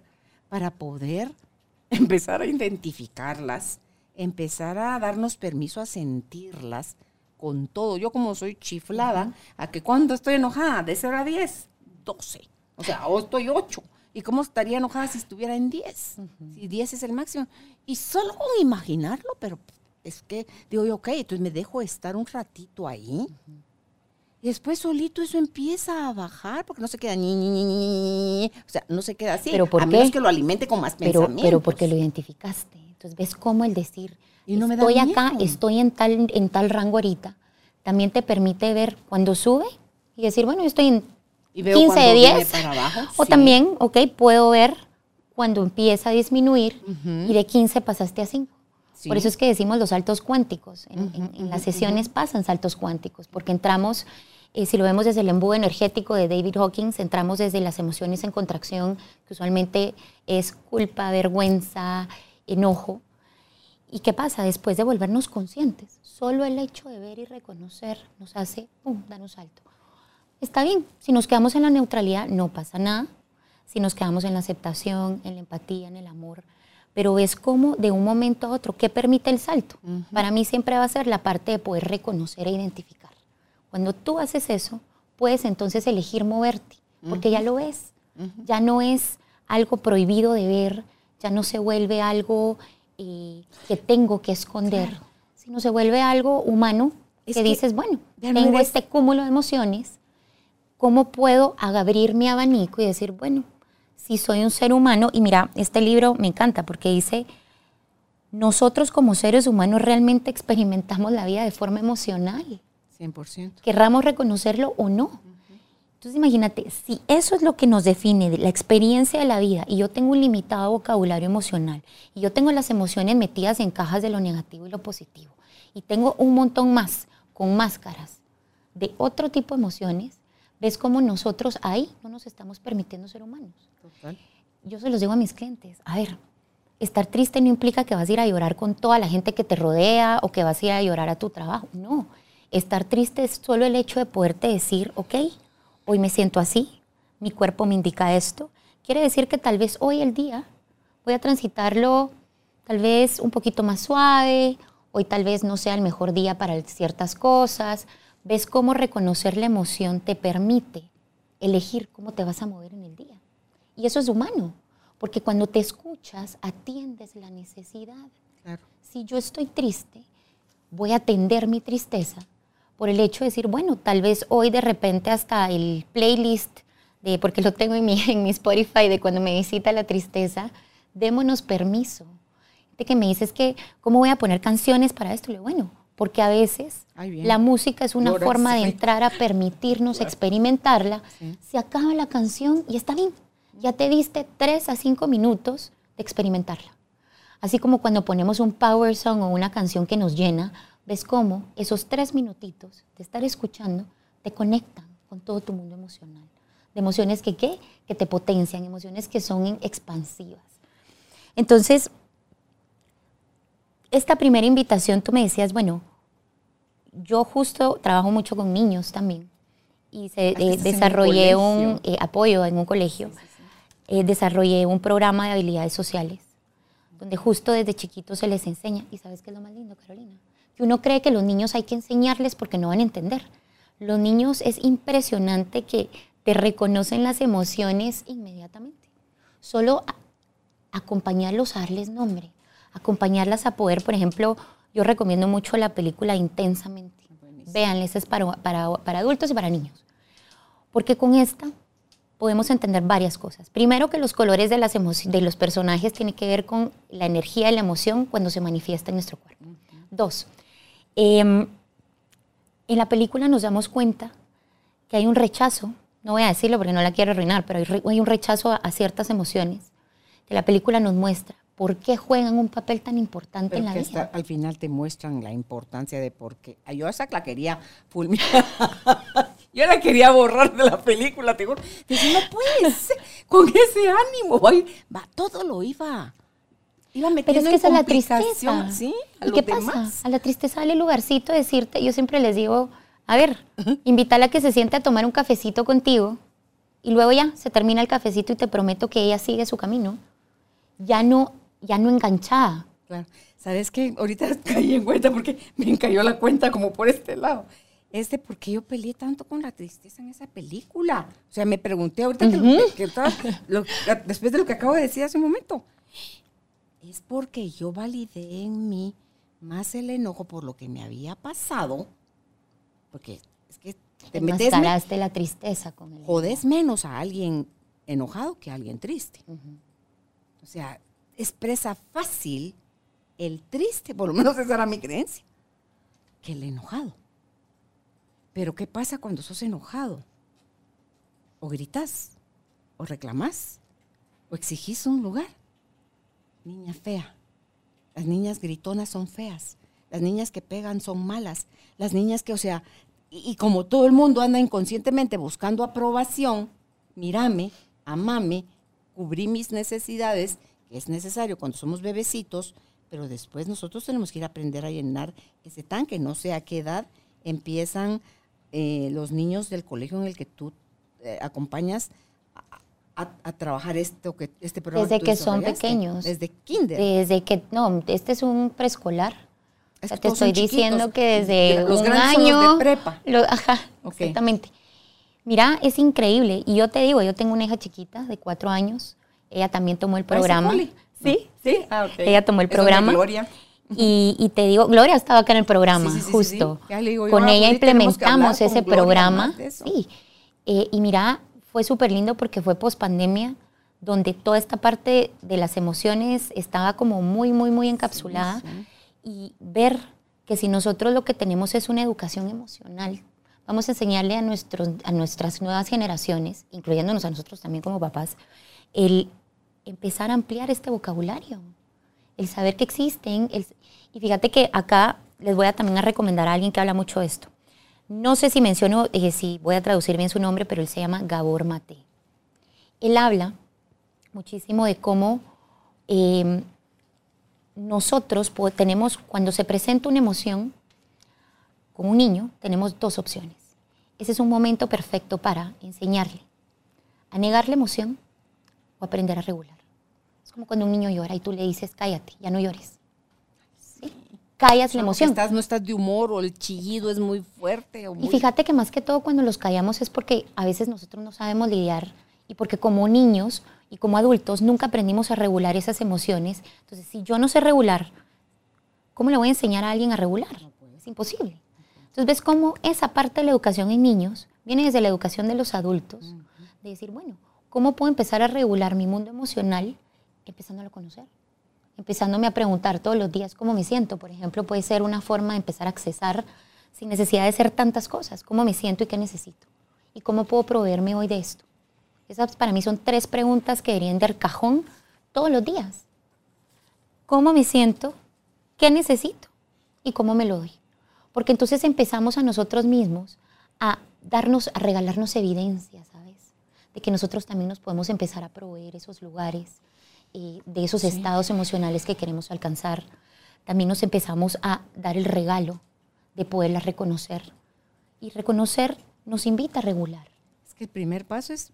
para poder empezar a identificarlas, empezar a darnos permiso a sentirlas, con todo. Yo como soy chiflada, a que cuando estoy enojada, de 0 a 10, 12. O sea, o estoy 8. ¿Y cómo estaría enojada si estuviera en 10? Si 10 es el máximo. Y solo con imaginarlo, pero es que digo yo, ok, entonces me dejo estar un ratito ahí. Y después solito eso empieza a bajar porque no se queda ni, ni, ni, ni, ni, o sea, no se queda así. ¿Pero por a qué? menos que lo alimente con más pero, pensamientos. pero porque lo identificaste. Entonces ves cómo el decir, Y no estoy acá, miedo. estoy en tal, en tal rango ahorita, también te permite ver cuando sube y decir, bueno, yo estoy en Y veo 15 de cuando viene 10. para abajo, O sí. también, ok, puedo ver cuando empieza a disminuir y de 15 pasaste a 5. Sí. Por eso es que decimos los saltos cuánticos. En, en- en las sesiones pasan saltos cuánticos, porque entramos, eh, si lo vemos desde el embudo energético de David Hawkins, entramos desde las emociones en contracción, que usualmente es culpa, vergüenza, enojo. ¿Y qué pasa? Después de volvernos conscientes, solo el hecho de ver y reconocer nos hace, pum, dar un salto. Está bien, si nos quedamos en la neutralidad no pasa nada, si nos quedamos en la aceptación, en la empatía, en el amor, pero ves cómo de un momento a otro, ¿qué permite el salto? Para mí siempre va a ser la parte de poder reconocer e identificar. Cuando tú haces eso, puedes entonces elegir moverte, porque ya lo ves, ya no es algo prohibido de ver, ya no se vuelve algo eh, que tengo que esconder, sino se vuelve algo humano Es que, que dices, bueno, tengo eres- este cúmulo de emociones, ¿cómo puedo abrir mi abanico y decir, bueno, si soy un ser humano, y mira, este libro me encanta porque dice, nosotros como seres humanos realmente experimentamos la vida de forma emocional, 100%. querramos reconocerlo o no. Entonces imagínate, si eso es lo que nos define, de la experiencia de la vida, y yo tengo un limitado vocabulario emocional, y yo tengo las emociones metidas en cajas de lo negativo y lo positivo, y tengo un montón más con máscaras de otro tipo de emociones, ves cómo nosotros ahí no nos estamos permitiendo ser humanos. Total. Yo se los digo a mis clientes, a ver, estar triste no implica que vas a ir a llorar con toda la gente que te rodea o que vas a ir a llorar a tu trabajo. No, estar triste es solo el hecho de poderte decir, ok, hoy me siento así, mi cuerpo me indica esto. Quiere decir que tal vez hoy el día voy a transitarlo tal vez un poquito más suave, hoy tal vez no sea el mejor día para ciertas cosas. Ves cómo reconocer la emoción te permite elegir cómo te vas a mover en el día. Y eso es humano, porque cuando te escuchas, atiendes la necesidad. Claro. Si yo estoy triste, voy a atender mi tristeza por el hecho de decir, bueno, tal vez hoy de repente hasta el playlist, de, porque lo tengo en mi, en mi Spotify de cuando me visita la tristeza, démonos permiso. De que me dices que, ¿cómo voy a poner canciones para esto? Le digo, bueno, porque a veces Ay, la música es una forma de sí. entrar a permitirnos experimentarla. Se acaba la canción y está bien. Ya te diste tres a cinco minutos de experimentarla. Así como cuando ponemos un power song o una canción que nos llena, ves cómo esos tres minutitos de estar escuchando te conectan con todo tu mundo emocional. De emociones que, ¿qué? que te potencian, emociones que son expansivas. Entonces, esta primera invitación tú me decías, bueno, yo justo trabajo mucho con niños también y se- Aquí eh, desarrollé un, eh, apoyo en un colegio. Eh, desarrollé un programa de habilidades sociales donde justo desde chiquitos se les enseña. ¿Y sabes qué es lo más lindo, Carolina? Que uno cree que los niños hay que enseñarles porque no van a entender. Los niños es impresionante que te reconocen las emociones inmediatamente. Solo a- acompañarlos a darles nombre, acompañarlas a poder, por ejemplo, yo recomiendo mucho la película Intensamente. Véanla, esa es para, para, para adultos y para niños. Porque con esta podemos entender varias cosas. Primero que los colores de, las de los personajes tienen que ver con la energía y la emoción cuando se manifiesta en nuestro cuerpo. Dos, em, en la película nos damos cuenta que hay un rechazo, no voy a decirlo porque no la quiero arruinar, pero hay, hay un rechazo a, a ciertas emociones que la película nos muestra por qué juegan un papel tan importante Pero en la que vida. está- al final te muestran la importancia de por qué. Yo esa la quería fulminar. Yo la quería borrar de la película, te juro. Dice, no puede ser, con ese ánimo. Ay, va, todo lo iba. Iba Pero es que esa es la tristeza. ¿Sí? A ¿Y qué pasa? demás. A la tristeza dale lugarcito de decirte, yo siempre les digo, a ver, invítala a que se siente a tomar un cafecito contigo y luego ya se termina el cafecito y te prometo que ella sigue su camino. Ya no, ya no enganchada. Claro. ¿Sabes qué? Ahorita caí en cuenta porque me cayó la cuenta como por este lado. Es de por qué yo peleé tanto con la tristeza en esa película. O sea, me pregunté ahorita que lo- que estaba- lo- después de lo que acabo de decir hace un momento. Es porque yo validé en mí más el enojo por lo que me había pasado. Porque es que Te metes, me- la tristeza con el jodes menos a alguien enojado que a alguien triste. O sea, expresa fácil el triste, por lo menos esa era mi creencia, que el enojado. Pero ¿qué pasa cuando sos enojado? O gritas, o reclamás, o exigís un lugar. Niña fea. Las niñas gritonas son feas. Las niñas que pegan son malas. Las niñas que, o sea, y, como todo el mundo anda inconscientemente buscando aprobación, mírame, amame, cubrí mis necesidades, que es necesario cuando somos bebecitos, pero después nosotros tenemos que ir a aprender a llenar ese tanque. No sé a qué edad empiezan eh, los niños del colegio en el que tú eh, acompañas a, a- trabajar esto que, este programa. Desde que son pequeños. Desde kinder. Desde que, no, este es un preescolar. O Es sea, que te estoy diciendo que desde Los un grandes son año... los de prepa. lo- ajá, Ok. exactamente. Mira, es increíble. Y yo te digo, yo tengo una hija chiquita de cuatro años. Ella también tomó el ¿Parece programa. Coli? Sí, Sí, ah, ok. Ella tomó el programa. Gloria. Y, y te digo, Gloria estaba acá en el programa, Sí, sí, sí, sí, justo. sí. Digo con ah, ella hablar implementamos ese programa. Sí. Eh, y mira, fue súper lindo porque fue post pandemia, donde toda esta parte de las emociones estaba como muy, muy, muy encapsulada. Y ver que si nosotros lo que tenemos es una educación emocional, vamos a enseñarle a, nuestros, a nuestras nuevas generaciones, incluyéndonos a nosotros también como papás, el empezar a ampliar este vocabulario, el saber que existen. el- y fíjate que acá les voy a también a recomendar a alguien que habla mucho de esto. No sé si menciono, eh, si voy a traducir bien su nombre, pero él se llama Gabor Mate. Él habla muchísimo de cómo eh, nosotros tenemos, cuando se presenta una emoción con un niño, tenemos dos opciones. Ese es un momento perfecto para enseñarle a negar la emoción o aprender a regular. Es como cuando un niño llora y tú le dices, cállate, ya no llores. Callas la emoción. Estás, no estás de humor o el chillido es muy fuerte. O Y fíjate que más que todo cuando los callamos es porque a veces nosotros no sabemos lidiar y porque como niños y como adultos nunca aprendimos a regular esas emociones. Entonces, si yo no sé regular, ¿cómo le voy a enseñar a alguien a regular? Es imposible. Entonces, ves cómo esa parte de la educación en niños viene desde la educación de los adultos. De decir, bueno, ¿cómo puedo empezar a regular mi mundo emocional empezándolo a conocer? Empezándome a preguntar todos los días cómo me siento. Por ejemplo, puede ser una forma de empezar a accesar sin necesidad de ser tantas cosas. ¿Cómo me siento y qué necesito? ¿Y cómo puedo proveerme hoy de esto? Esas para mí son tres preguntas que deberían dar cajón todos los días. ¿Cómo me siento? ¿Qué necesito? ¿Y cómo me lo doy? Porque entonces empezamos a nosotros mismos a darnos, a regalarnos evidencia, ¿sabes? De que nosotros también nos podemos empezar a proveer esos lugares, eh, de esos estados emocionales que queremos alcanzar. También nos empezamos a dar el regalo de poderlas reconocer. Y reconocer nos invita a regular. Es que el primer paso es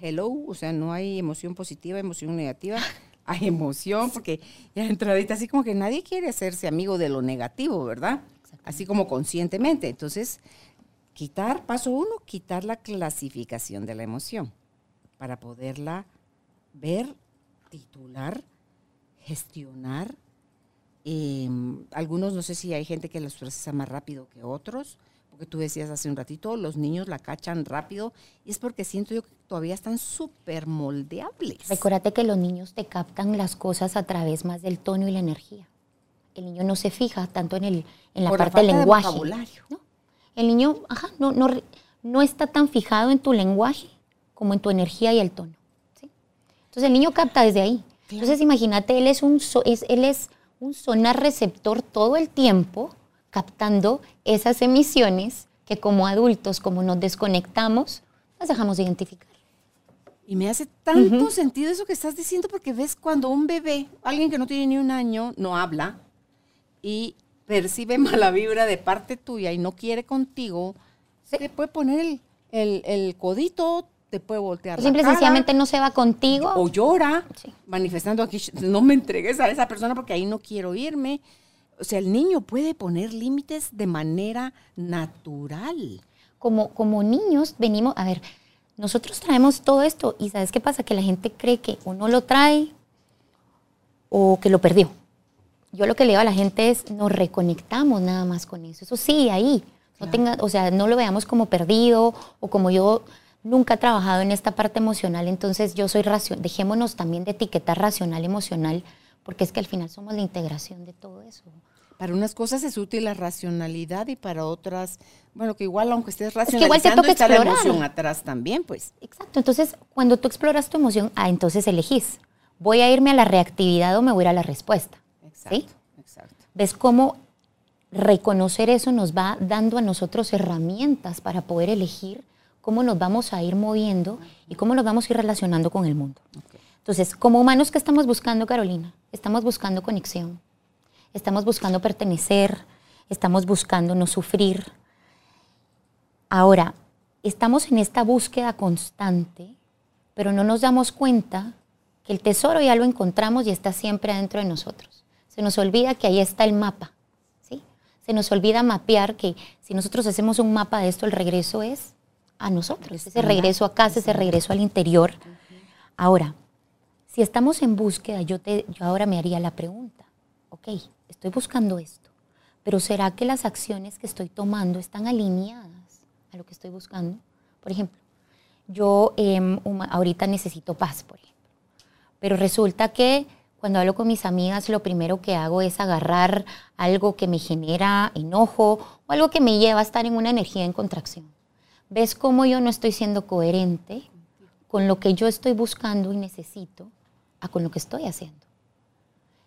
hello, o sea, no hay emoción positiva, emoción negativa. Hay emoción, porque ya entradita, así como que nadie quiere hacerse amigo de lo negativo, ¿verdad? Así como conscientemente. Entonces, quitar, paso uno, quitar la clasificación de la emoción para poderla ver, titular, gestionar. Eh, algunos, no sé si hay gente que los procesa más rápido que otros, porque tú decías hace un ratito, los niños la cachan rápido, y es porque siento yo que todavía están súper moldeables. Recuérdate que los niños te captan las cosas a través más del tono y la energía. El niño no se fija tanto en, el, en la Por parte del lenguaje. vocabulario. ¿no? El niño ajá, no, no, no está tan fijado en tu lenguaje como en tu energía y el tono. Entonces el niño capta desde ahí. Entonces imagínate, él es, un so- es, él es un sonar receptor todo el tiempo captando esas emisiones que como adultos, como nos desconectamos, las dejamos de identificar. Y me hace tanto sentido eso que estás diciendo, porque ves cuando un bebé, alguien que no tiene ni un año, no habla y percibe mala vibra de parte tuya y no quiere contigo, te puede poner el, el- el codito, te puede voltear. la Simple cara, sencillamente no se va contigo. o llora, Sí. manifestando aquí, no me entregues a esa persona porque ahí no quiero irme. O sea, el niño puede poner límites de manera natural. como, como niños venimos, a ver, nosotros traemos todo esto y ¿sabes qué pasa? Que la gente cree que uno lo trae o que lo perdió. Yo lo que le digo a la gente es, nos reconectamos nada más con eso. Eso sí, ahí. No tenga, o sea, no lo veamos como perdido o como yo nunca he trabajado en esta parte emocional, entonces yo soy racional. Dejémonos también de etiquetar racional emocional, porque es que al final somos la integración de todo eso. Para unas cosas es útil la racionalidad y para otras, bueno, que igual aunque estés igual te racionalizando toca está la emoción atrás también, pues. Exacto, entonces cuando tú exploras tu emoción, ah, entonces elegís, voy a irme a la reactividad o me voy a ir a la respuesta. Exacto, ¿Sí? exacto. ¿Ves cómo reconocer eso nos va dando a nosotros herramientas para poder elegir cómo nos vamos a ir moviendo y cómo nos vamos a ir relacionando con el mundo? Entonces, como humanos, ¿qué estamos buscando, Carolina? Estamos buscando conexión, estamos buscando pertenecer, estamos buscando no sufrir. Ahora, estamos en esta búsqueda constante, pero no nos damos cuenta que el tesoro ya lo encontramos y está siempre adentro de nosotros. Se nos olvida que ahí está el mapa, ¿sí? Se nos olvida mapear que si nosotros hacemos un mapa de esto, el regreso es a nosotros, ese regreso a casa, ese regreso al interior. Ahora, si estamos en búsqueda, yo, te, yo ahora me haría la pregunta, ok, estoy buscando esto, pero ¿será que las acciones que estoy tomando están alineadas a lo que estoy buscando? Por ejemplo, yo em, ahorita necesito paz, por ejemplo, pero resulta que cuando hablo con mis amigas, lo primero que hago es agarrar algo que me genera enojo o algo que me lleva a estar en una energía en contracción. ¿Ves cómo yo no estoy siendo coherente con lo que yo estoy buscando y necesito a con lo que estoy haciendo?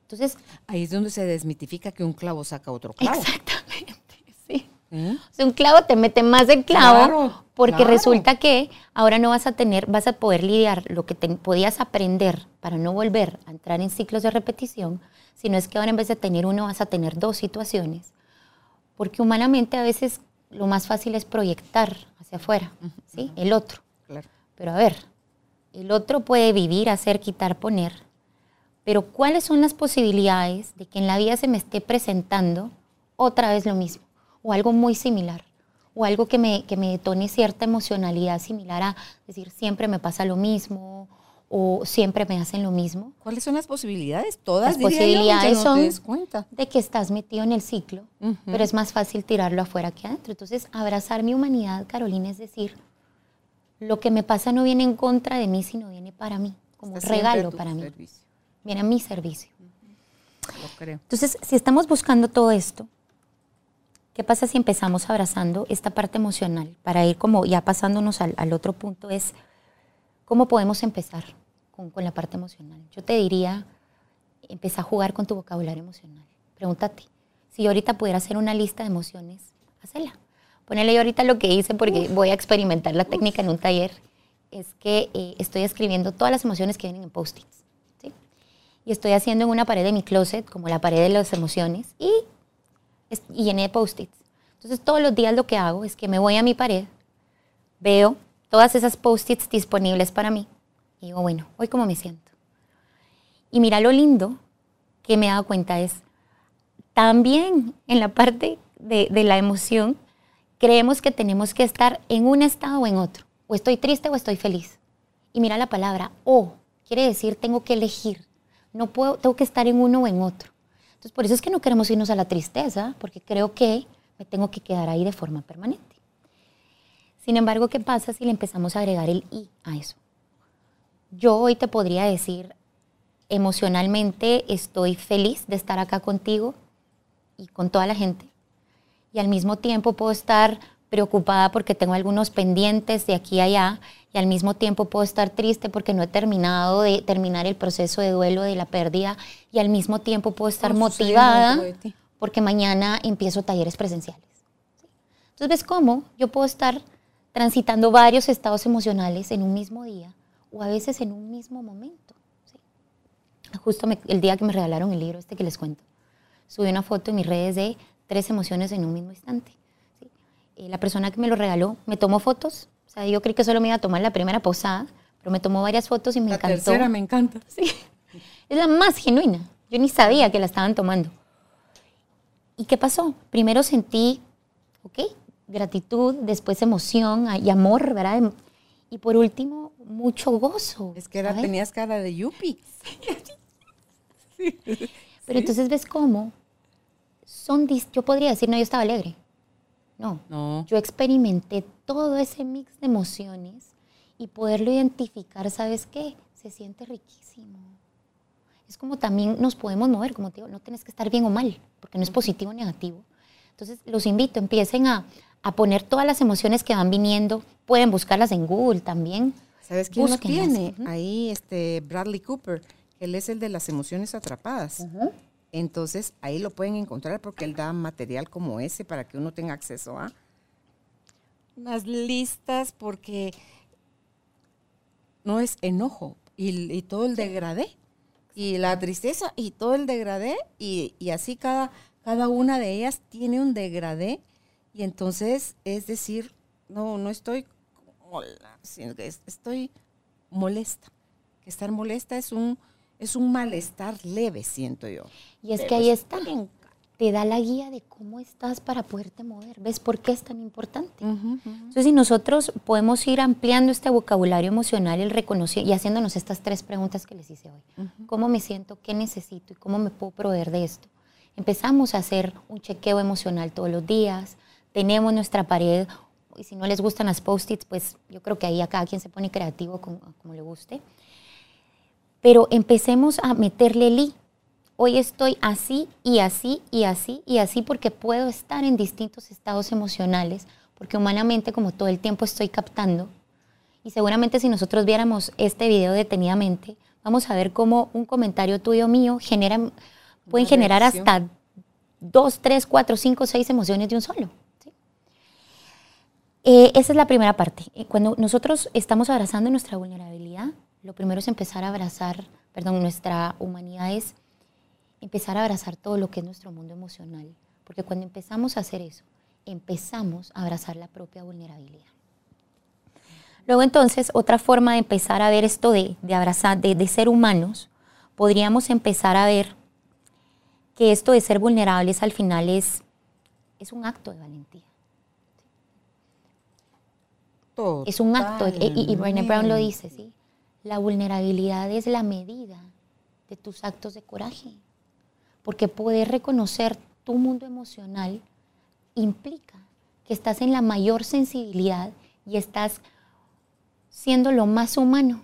Entonces, Ahí es donde se desmitifica que un clavo saca otro clavo. exactamente, sí. ¿Eh? O sea, un clavo te mete más el clavo Claro, porque claro. resulta que ahora no vas a tener, vas a poder lidiar lo que te- podías aprender para no volver a entrar en ciclos de repetición, sino es que ahora en vez de tener uno vas a tener dos situaciones, porque humanamente a veces lo más fácil es proyectar hacia afuera, ¿sí? El otro. Claro. Pero a ver, el otro puede vivir, hacer, quitar, poner, pero ¿cuáles son las posibilidades de que en la vida se me esté presentando otra vez lo mismo? O algo muy similar, o algo que me, que me detone cierta emocionalidad similar a decir, siempre me pasa lo mismo, o siempre me hacen lo mismo, ¿Cuáles son las posibilidades? Todas Las yo, posibilidades no son- des cuenta. de que estás metido en el ciclo, Ujú. pero es más fácil tirarlo afuera que adentro. Entonces, abrazar mi humanidad, Carolina, es decir, lo que me pasa no viene en contra de mí, sino viene para mí, como Está regalo para mí, servicio, viene a mi servicio. Lo creo. Entonces, si estamos buscando todo esto, ¿qué pasa si empezamos abrazando esta parte emocional? Para ir como ya pasándonos al, al otro punto es, ¿cómo podemos empezar con, con la parte emocional? Yo te diría, empieza a jugar con tu vocabulario emocional. Pregúntate, si yo ahorita pudiera hacer una lista de emociones, hacela. Ponele yo ahorita lo que hice porque voy a experimentar la técnica en un taller, es que eh, estoy escribiendo todas las emociones que vienen en post-its. ¿sí? y estoy haciendo en una pared de mi closet, como la pared de las emociones, y, y llené de post-its. Entonces todos los días lo que hago es que me voy a mi pared, veo todas esas post-its disponibles para mí, y digo, bueno, hoy cómo me siento. Y mira lo lindo que me he dado cuenta es, también en la parte de, de la emoción, creemos que tenemos que estar en un estado o en otro. O estoy triste o estoy feliz. Y mira la palabra o, quiere decir tengo que elegir. No puedo, tengo que estar en uno o en otro. Entonces, por eso es que no queremos irnos a la tristeza, porque creo que me tengo que quedar ahí de forma permanente. Sin embargo, ¿qué pasa si le empezamos a agregar el i a eso? Yo hoy te podría decir, emocionalmente estoy feliz de estar acá contigo y con toda la gente. Y al mismo tiempo puedo estar preocupada porque tengo algunos pendientes de aquí a allá y al mismo tiempo puedo estar triste porque no he terminado de terminar el proceso de duelo de la pérdida y al mismo tiempo puedo estar motivada porque mañana empiezo talleres presenciales. Entonces, ¿ves cómo yo puedo estar transitando varios estados emocionales en un mismo día o a veces en un mismo momento? ¿sí? Justo me- el día que me regalaron el libro este que les cuento, subí una foto en mis redes de tres emociones en un mismo instante. ¿sí? Eh, la persona que me lo regaló me tomó fotos, o sea, yo creí que solo me iba a tomar la primera posada, pero me tomó varias fotos y me La encantó. tercera me encanta. Sí. Es la más genuina. Yo ni sabía que la estaban tomando. ¿Y qué pasó? Primero sentí, ok, gratitud, después emoción y amor, ¿verdad? Y por último, mucho gozo. Es que era, ¿sabes? tenías cara de yuppie. Pero entonces ves cómo son, yo podría decir, no, yo estaba alegre. No. No. Yo experimenté todo ese mix de emociones y poderlo identificar, ¿sabes qué? Se siente riquísimo. Es como también nos podemos mover, como te digo, no tienes que estar bien o mal, porque no es positivo o negativo. Entonces, los invito, empiecen a, a poner todas las emociones que van viniendo. Pueden buscarlas en Google también. ¿Sabes quién tiene? Ahí este Bradley Cooper, él es el de las emociones atrapadas. Entonces, ahí lo pueden encontrar porque él da material como ese para que uno tenga acceso a unas listas porque no es enojo y, y todo el degradé y la tristeza y todo el degradé y, y así cada, cada una de ellas tiene un degradé y entonces es decir, no, no estoy hola, sino que es- estoy molesta. Que estar molesta es un, es un malestar leve, siento yo. Y es Pero que ahí es está. bien Te da la guía de cómo estás para poderte mover. ¿Ves por qué es tan importante? Ujú, ujú. Entonces, si nosotros podemos ir ampliando este vocabulario emocional el reconoci- y haciéndonos estas tres preguntas que les hice hoy. ¿Cómo me siento? ¿Qué necesito? ¿Y cómo me puedo proveer de esto? Empezamos a hacer un chequeo emocional todos los días. Tenemos nuestra pared. Y si no les gustan las post-its, pues yo creo que ahí a cada quien se pone creativo como, como le guste. Pero empecemos a meterle el i. Hoy estoy así y así y así y así porque puedo estar en distintos estados emocionales, porque humanamente como todo el tiempo estoy captando. Y seguramente si nosotros viéramos este video detenidamente, vamos a ver cómo un comentario tuyo mío genera, pueden generar hasta dos, tres, cuatro, cinco, seis emociones de un solo. Eh, esa es la primera parte. Eh, Cuando nosotros estamos abrazando nuestra vulnerabilidad, lo primero es empezar a abrazar, perdón, nuestra humanidad es empezar a abrazar todo lo que es nuestro mundo emocional. Porque cuando empezamos a hacer eso, empezamos a abrazar la propia vulnerabilidad. Luego entonces, otra forma de empezar a ver esto de, de abrazar, de, de ser humanos, podríamos empezar a ver que esto de ser vulnerables al final es, es un acto de valentía. Es un acto, y, y- Brené Brown lo dice, ¿sí? La vulnerabilidad es la medida de tus actos de coraje. Porque poder reconocer tu mundo emocional implica que estás en la mayor sensibilidad y estás siendo lo más humano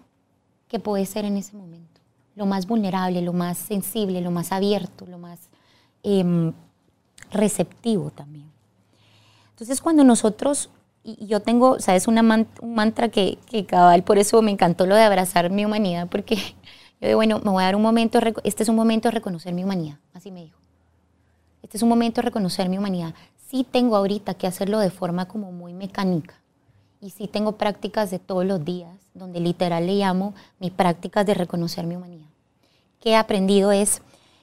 que puedes ser en ese momento. Lo más vulnerable, lo más sensible, lo más abierto, lo más em, receptivo también. Entonces, cuando nosotros, y yo tengo, ¿sabes? Una man- un mantra que, que cabal, por eso me encantó lo de abrazar mi humanidad, porque yo digo, bueno, me voy a dar un momento, este es un momento de reconocer mi humanidad, así me dijo. Este es un momento de reconocer mi humanidad. Sí tengo ahorita que hacerlo de forma como muy mecánica. Y sí tengo prácticas de todos los días, donde literal le llamo mis prácticas de reconocer mi humanidad. Que he aprendido es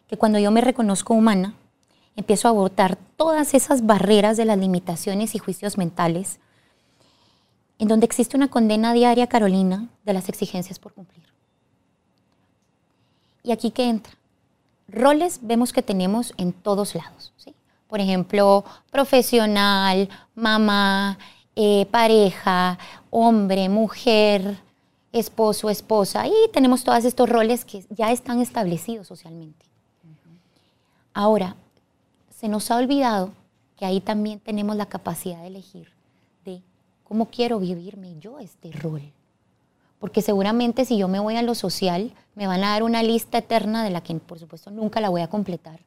que cuando yo me reconozco humana, empiezo a botar todas esas barreras de las limitaciones y juicios mentales, en donde existe una condena diaria, Carolina, de las exigencias por cumplir. ¿Y aquí qué entra? Roles vemos que tenemos en todos lados. ¿sí? Por ejemplo, profesional, mamá, eh, pareja, hombre, mujer, esposo, esposa. Y tenemos todos estos roles que ya están establecidos socialmente. Ahora, se nos ha olvidado que ahí también tenemos la capacidad de elegir cómo quiero vivirme yo este rol. Porque seguramente si yo me voy a lo social, me van a dar una lista eterna de la que por supuesto nunca la voy a completar.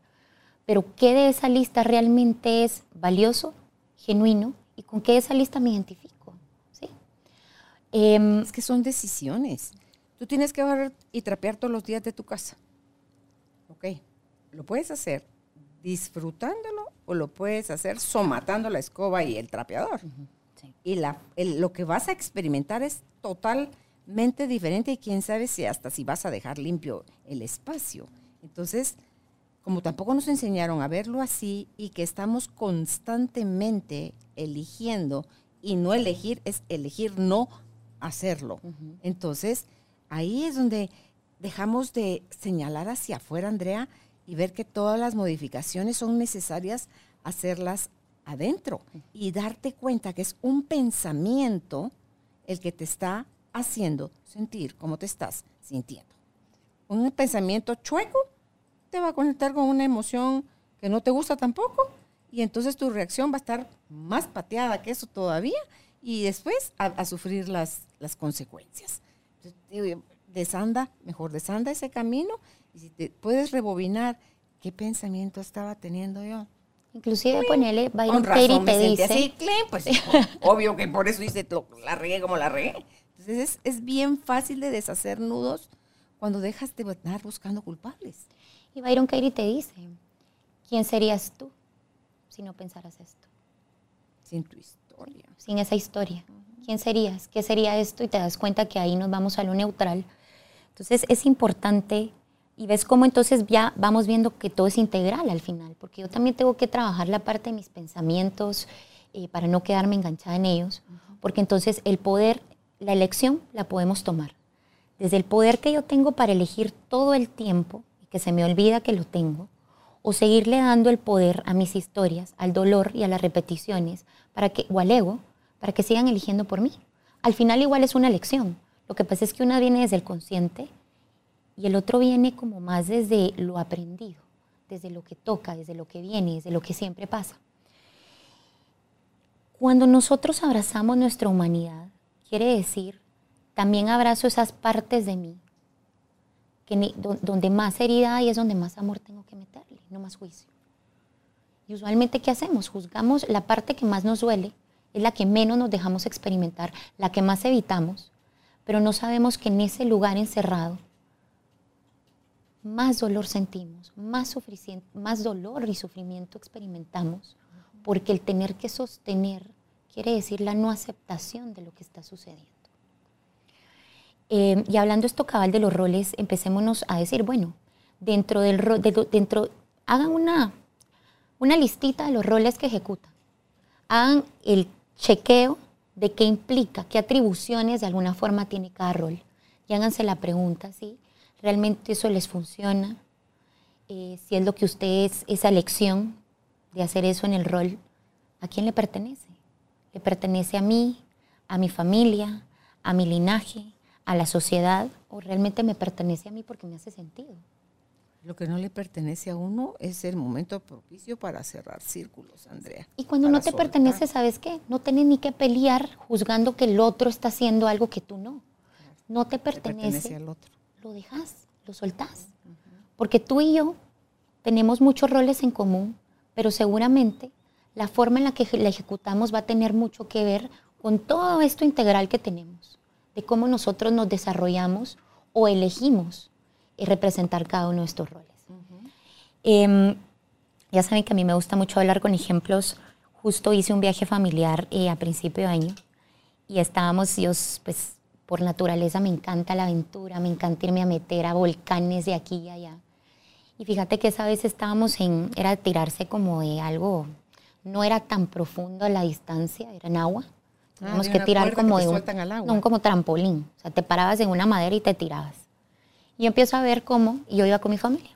Pero ¿qué de esa lista realmente es valioso, genuino y con qué de esa lista me identifico? ¿Sí? Em, Es que son decisiones. Tú tienes que barrer y trapear todos los días de tu casa. Ok. Lo puedes hacer disfrutándolo o lo puedes hacer somatando la escoba y el trapeador. Sí. Y la, el- lo que vas a experimentar es totalmente diferente y quién sabe si hasta si vas a dejar limpio el espacio. Entonces, como tampoco nos enseñaron a verlo así y que estamos constantemente eligiendo y no elegir es elegir no hacerlo. Entonces, ahí es donde dejamos de señalar hacia afuera, Andrea, y ver que todas las modificaciones son necesarias hacerlas adentro y darte cuenta que es un pensamiento el que te está haciendo sentir cómo te estás sintiendo. Un pensamiento chueco te va a conectar con una emoción que no te gusta tampoco y entonces tu reacción va a estar más pateada que eso todavía y después a, sufrir las, las consecuencias. Desanda, mejor desanda ese camino y si te puedes rebobinar qué pensamiento estaba teniendo yo. Inclusive ponele Byron Katie te dice. Así, pues obvio que por eso dice la regué como la regué. Entonces es, es, bien fácil de deshacer nudos cuando dejas de estar buscando culpables. Y Byron Katie te dice, ¿quién serías tú si no pensaras esto? Sin tu historia. Sin esa historia. ¿Quién serías? ¿Qué sería esto? Y te das cuenta que ahí nos vamos a lo neutral. Entonces es importante y ves cómo entonces ya vamos viendo que todo es integral al final, porque yo también tengo que trabajar la parte de mis pensamientos eh, para no quedarme enganchada en ellos, porque entonces el poder, la elección la podemos tomar. Desde el poder que yo tengo para elegir todo el tiempo, y que se me olvida que lo tengo, o seguirle dando el poder a mis historias, al dolor y a las repeticiones, para que, o al ego, para que sigan eligiendo por mí. Al final igual es una elección. Lo que pasa es que una viene desde el consciente y el otro viene como más desde lo aprendido, desde lo que toca, desde lo que viene, desde lo que siempre pasa. Cuando nosotros abrazamos nuestra humanidad, quiere decir, también abrazo esas partes de mí, que donde más herida hay es donde más amor tengo que meterle, no más juicio. Y usualmente, ¿qué hacemos? Juzgamos la parte que más nos duele, es la que menos nos dejamos experimentar, la que más evitamos, pero no sabemos que en ese lugar encerrado más dolor sentimos, más, dolor y sufrimiento experimentamos, porque el tener que sostener quiere decir la no aceptación de lo que está sucediendo. Eh, y hablando esto cabal de los roles, empecémonos a decir, bueno, dentro del rol, dentro, hagan una, una listita de los roles que ejecutan. Hagan el chequeo de qué implica, qué atribuciones de alguna forma tiene cada rol. Y háganse la pregunta, ¿sí? ¿Realmente eso les funciona? Eh, si es lo que ustedes, esa elección de hacer eso en el rol, ¿a quién le pertenece? ¿Le pertenece a mí, a mi familia, a mi linaje, a la sociedad? ¿O realmente me pertenece a mí porque me hace sentido? Lo que no le pertenece a uno es el momento propicio para cerrar círculos, Andrea. Y cuando no te pertenece, ¿sabes qué? No tienes ni que pelear juzgando que el otro está haciendo algo que tú no. No te pertenece. al otro. Lo dejas, lo soltás. Porque tú y yo tenemos muchos roles en común, pero seguramente la forma en la que la ejecutamos va a tener mucho que ver con todo esto integral que tenemos, de cómo nosotros nos desarrollamos o elegimos y representar cada uno de estos roles. Em, ya saben que a mí me gusta mucho hablar con ejemplos. Justo hice un viaje familiar eh, a principio de año y estábamos, Dios, pues por naturaleza me encanta la aventura, me encanta irme a meter a volcanes de aquí y allá. Y fíjate que esa vez estábamos en, era tirarse como de algo, no era tan profundo la distancia, era en agua. Ah, Teníamos que tirar como de un, no, como trampolín. O sea, te parabas en una madera y te tirabas. Y yo empiezo a ver cómo, y yo iba con mi familia.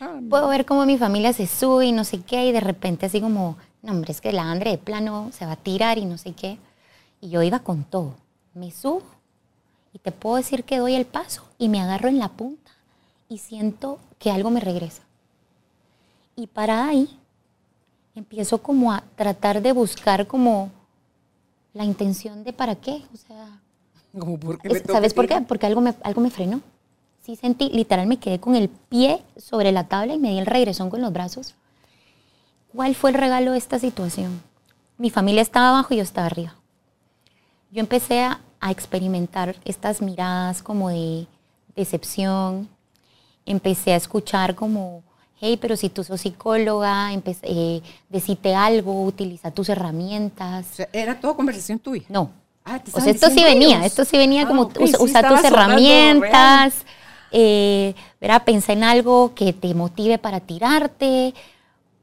Ah, Puedo ver cómo mi familia se sube y no sé qué, y de repente así como, no, hombre, es que la Andre de plano se va a tirar y no sé qué. Y yo iba con todo. Me subo y te puedo decir que doy el paso y me agarro en la punta y siento que algo me regresa. Y para ahí empiezo como a tratar de buscar como la intención de para qué, o sea, ¿Sabes por qué? Porque algo me, algo me frenó. Sí sentí, literal me quedé con el pie sobre la tabla y me di el regresón con los brazos. ¿Cuál fue el regalo de esta situación? Mi familia estaba abajo y yo estaba arriba. Yo empecé a, experimentar estas miradas como de decepción. Empecé a escuchar como, hey, pero si tú sos psicóloga, empecé, eh, decite algo, utiliza tus herramientas. ¿Era todo conversación tuya? No, Ah, o sea, esto sí venía, esto sí venía como ah, usar tus herramientas, eh, pensar en algo que te motive para tirarte,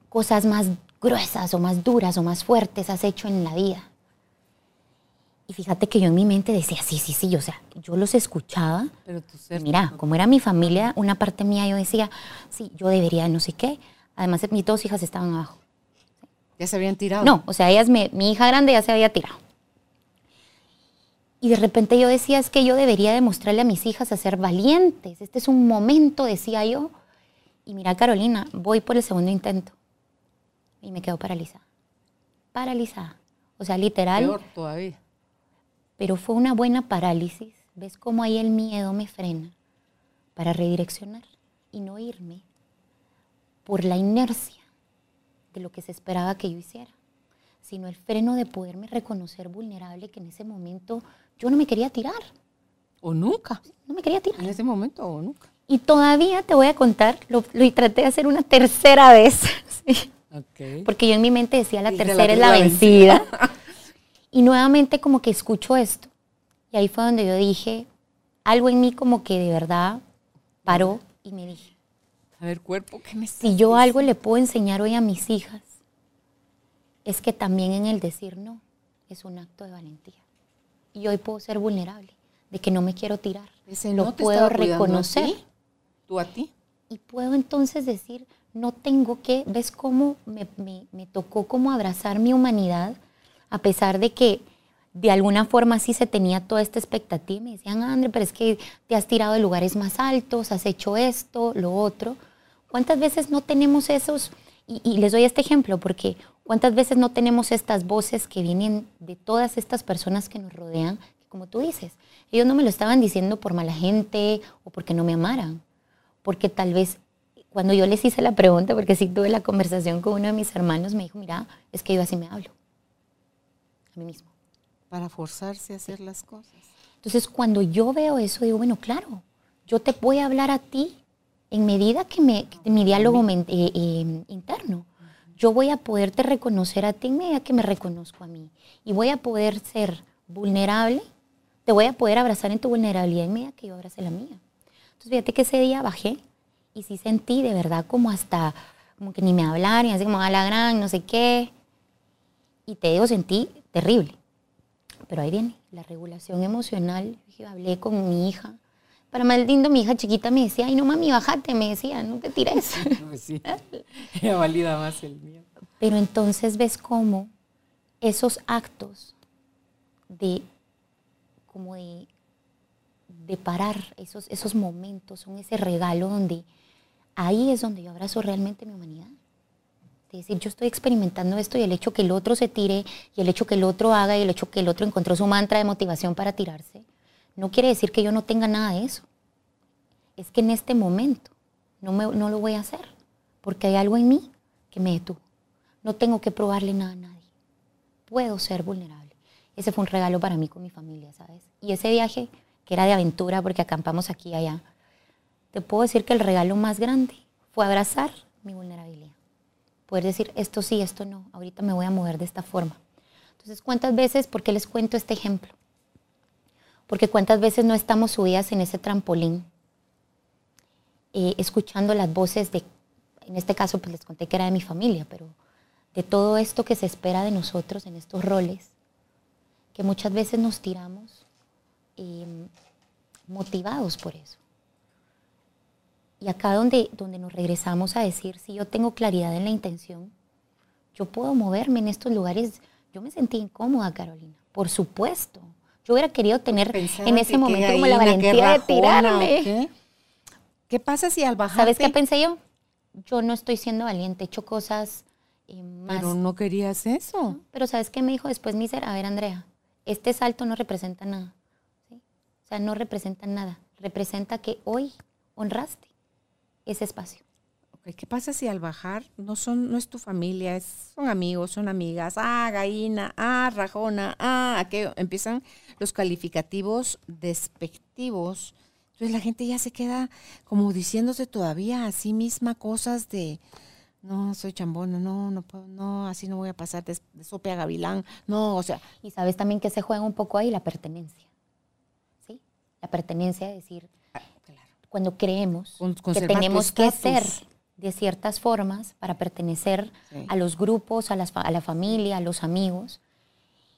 cosas más gruesas o más duras o más fuertes has hecho en la vida. Y fíjate que yo en mi mente decía, sí, sí, sí, o sea, yo los escuchaba. Pero mira, como era mi familia, una parte mía yo decía, sí, yo debería no sé qué. Además, mis dos hijas estaban abajo. ¿Ya se habían tirado? No, o sea, ellas, me, mi hija grande ya se había tirado. Y de repente yo decía, es que yo debería demostrarle a mis hijas a ser valientes. Este es un momento, decía yo. Y mira, Carolina, voy por el segundo intento. y me quedo paralizada. Paralizada. O sea, literal. Peor todavía. Pero fue una buena parálisis. ¿Ves cómo ahí el miedo me frena para redireccionar y no irme por la inercia de lo que se esperaba que yo hiciera, sino el freno de poderme reconocer vulnerable que en ese momento yo no me quería tirar. O nunca. No me quería tirar. En ese momento o nunca. Y todavía te voy a contar, lo, lo traté de hacer una tercera vez, porque yo en mi mente decía la tercera la es la tercera vencida. Y nuevamente como que escucho esto. Y ahí fue donde yo dije, algo en mí como que de verdad paró y me dije, A ver, cuerpo, ¿qué me si yo algo le puedo enseñar hoy a mis hijas, es que también en el decir no es un acto de valentía. Y hoy puedo ser vulnerable, de que no me quiero tirar. Ese no te puedo cuidando a reconocer. ti, ¿Tú a ti? Y puedo entonces decir, no tengo que, ¿ves cómo me, me- me tocó como abrazar mi humanidad? A pesar de que de alguna forma sí se tenía toda esta expectativa. Me decían, André, pero es que te has tirado de lugares más altos, has hecho esto, lo otro. ¿Cuántas veces no tenemos esos? Y, y les doy este ejemplo porque ¿cuántas veces no tenemos estas voces que vienen de todas estas personas que nos rodean? Como tú dices, ellos no me lo estaban diciendo por mala gente o porque no me amaran porque tal vez cuando yo les hice la pregunta, porque sí tuve la conversación con uno de mis hermanos, me dijo, mira, es que yo así me hablo, a mí mismo. Para forzarse a hacer las cosas. Entonces, cuando yo veo eso, digo, bueno, claro, yo te voy a hablar a ti en medida que, me, que mi diálogo eh, eh, interno. Yo voy a poderte reconocer a ti en medida que me reconozco a mí. Y voy a poder ser vulnerable, te voy a poder abrazar en tu vulnerabilidad en medida que yo abrace la mía. Entonces, fíjate que ese día bajé y sí sentí de verdad como hasta, como que ni me hablaran, y así como a la gran, no sé qué. Y te digo, sentí terrible. Pero ahí viene la regulación emocional. Yo hablé con mi hija. Para más lindo, mi hija chiquita me decía, ay, no mami, bájate, me decía, no te tires. Pues sí. Ella valida más el miedo. Pero entonces ves cómo esos actos de, como de, de parar, esos, esos momentos, son ese regalo donde ahí es donde yo abrazo realmente mi humanidad. Es decir, yo estoy experimentando esto y el hecho que el otro se tire y el hecho que el otro haga y el hecho que el otro encontró su mantra de motivación para tirarse, no quiere decir que yo no tenga nada de eso. Es que en este momento no, me- no lo voy a hacer porque hay algo en mí que me detuvo. No tengo que probarle nada a nadie. Puedo ser vulnerable. Ese fue un regalo para mí con mi familia, ¿sabes? Y ese viaje, que era de aventura porque acampamos aquí y allá, te puedo decir que el regalo más grande fue abrazar mi vulnerabilidad. Poder decir, esto sí, esto no, ahorita me voy a mover de esta forma. Entonces, ¿cuántas veces, por qué les cuento este ejemplo? Porque cuántas veces no estamos subidas en ese trampolín, eh, escuchando las voces de, en este caso pues les conté que era de mi familia, pero de todo esto que se espera de nosotros en estos roles, que muchas veces nos tiramos eh, motivados por eso. Y acá donde, donde nos regresamos a decir, si yo tengo claridad en la intención, yo puedo moverme en estos lugares. Yo me sentí incómoda, Carolina, por supuesto. Yo hubiera querido tener Pensaba en ese momento como la valentía de rajona, ¿o tirarme. qué? ¿Qué pasa si al bajar ¿Sabes qué pensé yo? Yo no estoy siendo valiente, he hecho cosas eh, más. Pero no querías eso. Pero ¿sabes qué me dijo después mi ser? A ver, Andrea, este salto no representa nada. ¿sí? O sea, no representa nada. Representa que hoy honraste ese espacio. ¿Qué pasa si al bajar no son no es tu familia, es- son amigos, son amigas? Ah, gallina, ah, rajona, ah, aquello. Empiezan los calificativos despectivos. Entonces la gente ya se queda como diciéndose todavía a sí misma cosas de no, soy chambona, no, no puedo, no, así no voy a pasar de, de sope a gavilán. No, o sea, Y sabes también que se juega un poco ahí la pertenencia. ¿Sí? La pertenencia de decir. Cuando creemos Con- que tenemos que ser de ciertas formas para pertenecer Sí. a los grupos, a, las a la familia, a los amigos.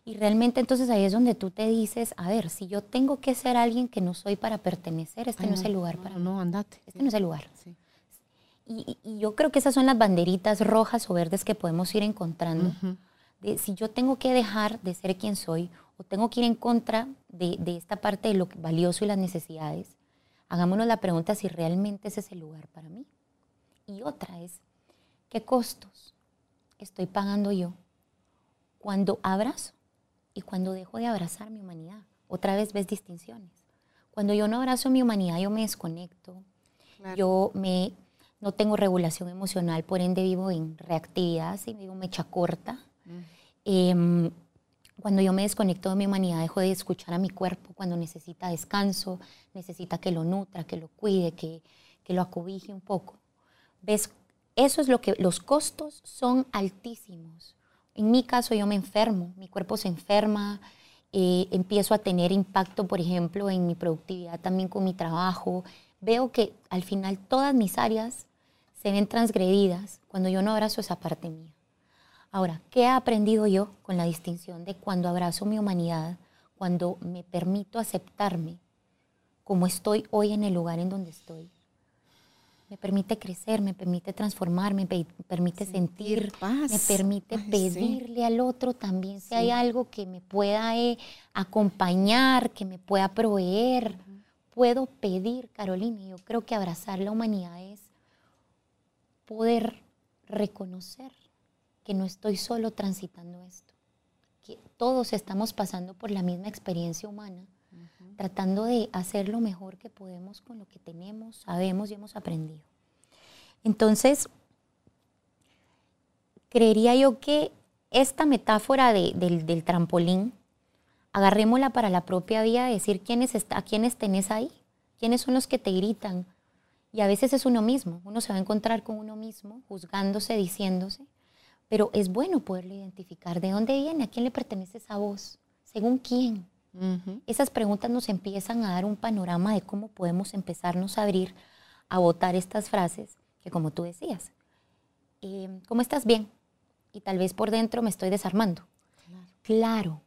Y realmente entonces ahí es donde tú te dices, a ver, si yo tengo que ser alguien que no soy para pertenecer, este Ay, no, es el lugar para no, mí. no, andate. Este no es el lugar. Sí. Y, y- yo creo que esas son las banderitas rojas o verdes que podemos ir encontrando. Ujú. de si yo tengo que dejar de ser quien soy o tengo que ir en contra de, de esta parte de lo valioso y las necesidades, hagámonos la pregunta si realmente ese es el lugar para mí. Y otra es, ¿qué costos estoy pagando yo cuando abrazo y cuando dejo de abrazar mi humanidad? Otra vez ves distinciones. Cuando yo no abrazo mi humanidad, yo me desconecto, yo me, no tengo regulación emocional, por ende vivo en reactividad, y vivo mecha corta. Em, cuando yo me desconecto de mi humanidad, dejo de escuchar a mi cuerpo cuando necesita descanso, necesita que lo nutra, que lo cuide, que, que lo acobije un poco. ¿Ves? Eso es lo que los costos son altísimos. En mi caso yo me enfermo, mi cuerpo se enferma, eh, empiezo a tener impacto, por ejemplo, en mi productividad también con mi trabajo. Veo que al final todas mis áreas se ven transgredidas cuando yo no abrazo esa parte mía. Ahora, ¿qué he aprendido yo con la distinción de cuando abrazo mi humanidad, cuando me permito aceptarme como estoy hoy en el lugar en donde estoy? Me permite crecer, me permite transformarme, me permite sentir, me permite pedirle al otro también si hay algo que me pueda eh, acompañar, que me pueda proveer. Puedo pedir, Carolina, yo creo que abrazar la humanidad es poder reconocer que no estoy solo transitando esto, que todos estamos pasando por la misma experiencia humana, tratando de hacer lo mejor que podemos con lo que tenemos, sabemos y hemos aprendido. Entonces, creería yo que esta metáfora del, trampolín, agarrémosla para la propia vida, decir quiénes está, a quiénes tenés ahí, quiénes son los que te gritan. Y a veces es uno mismo, uno se va a encontrar con uno mismo, juzgándose, diciéndose, pero es bueno poderlo identificar. ¿De dónde viene? ¿A quién le pertenece esa voz? ¿Según quién? Esas preguntas nos empiezan a dar un panorama de cómo podemos empezarnos a abrir a votar estas frases que como tú decías, eh, ¿cómo estás bien? Y tal vez por dentro me estoy desarmando. Claro,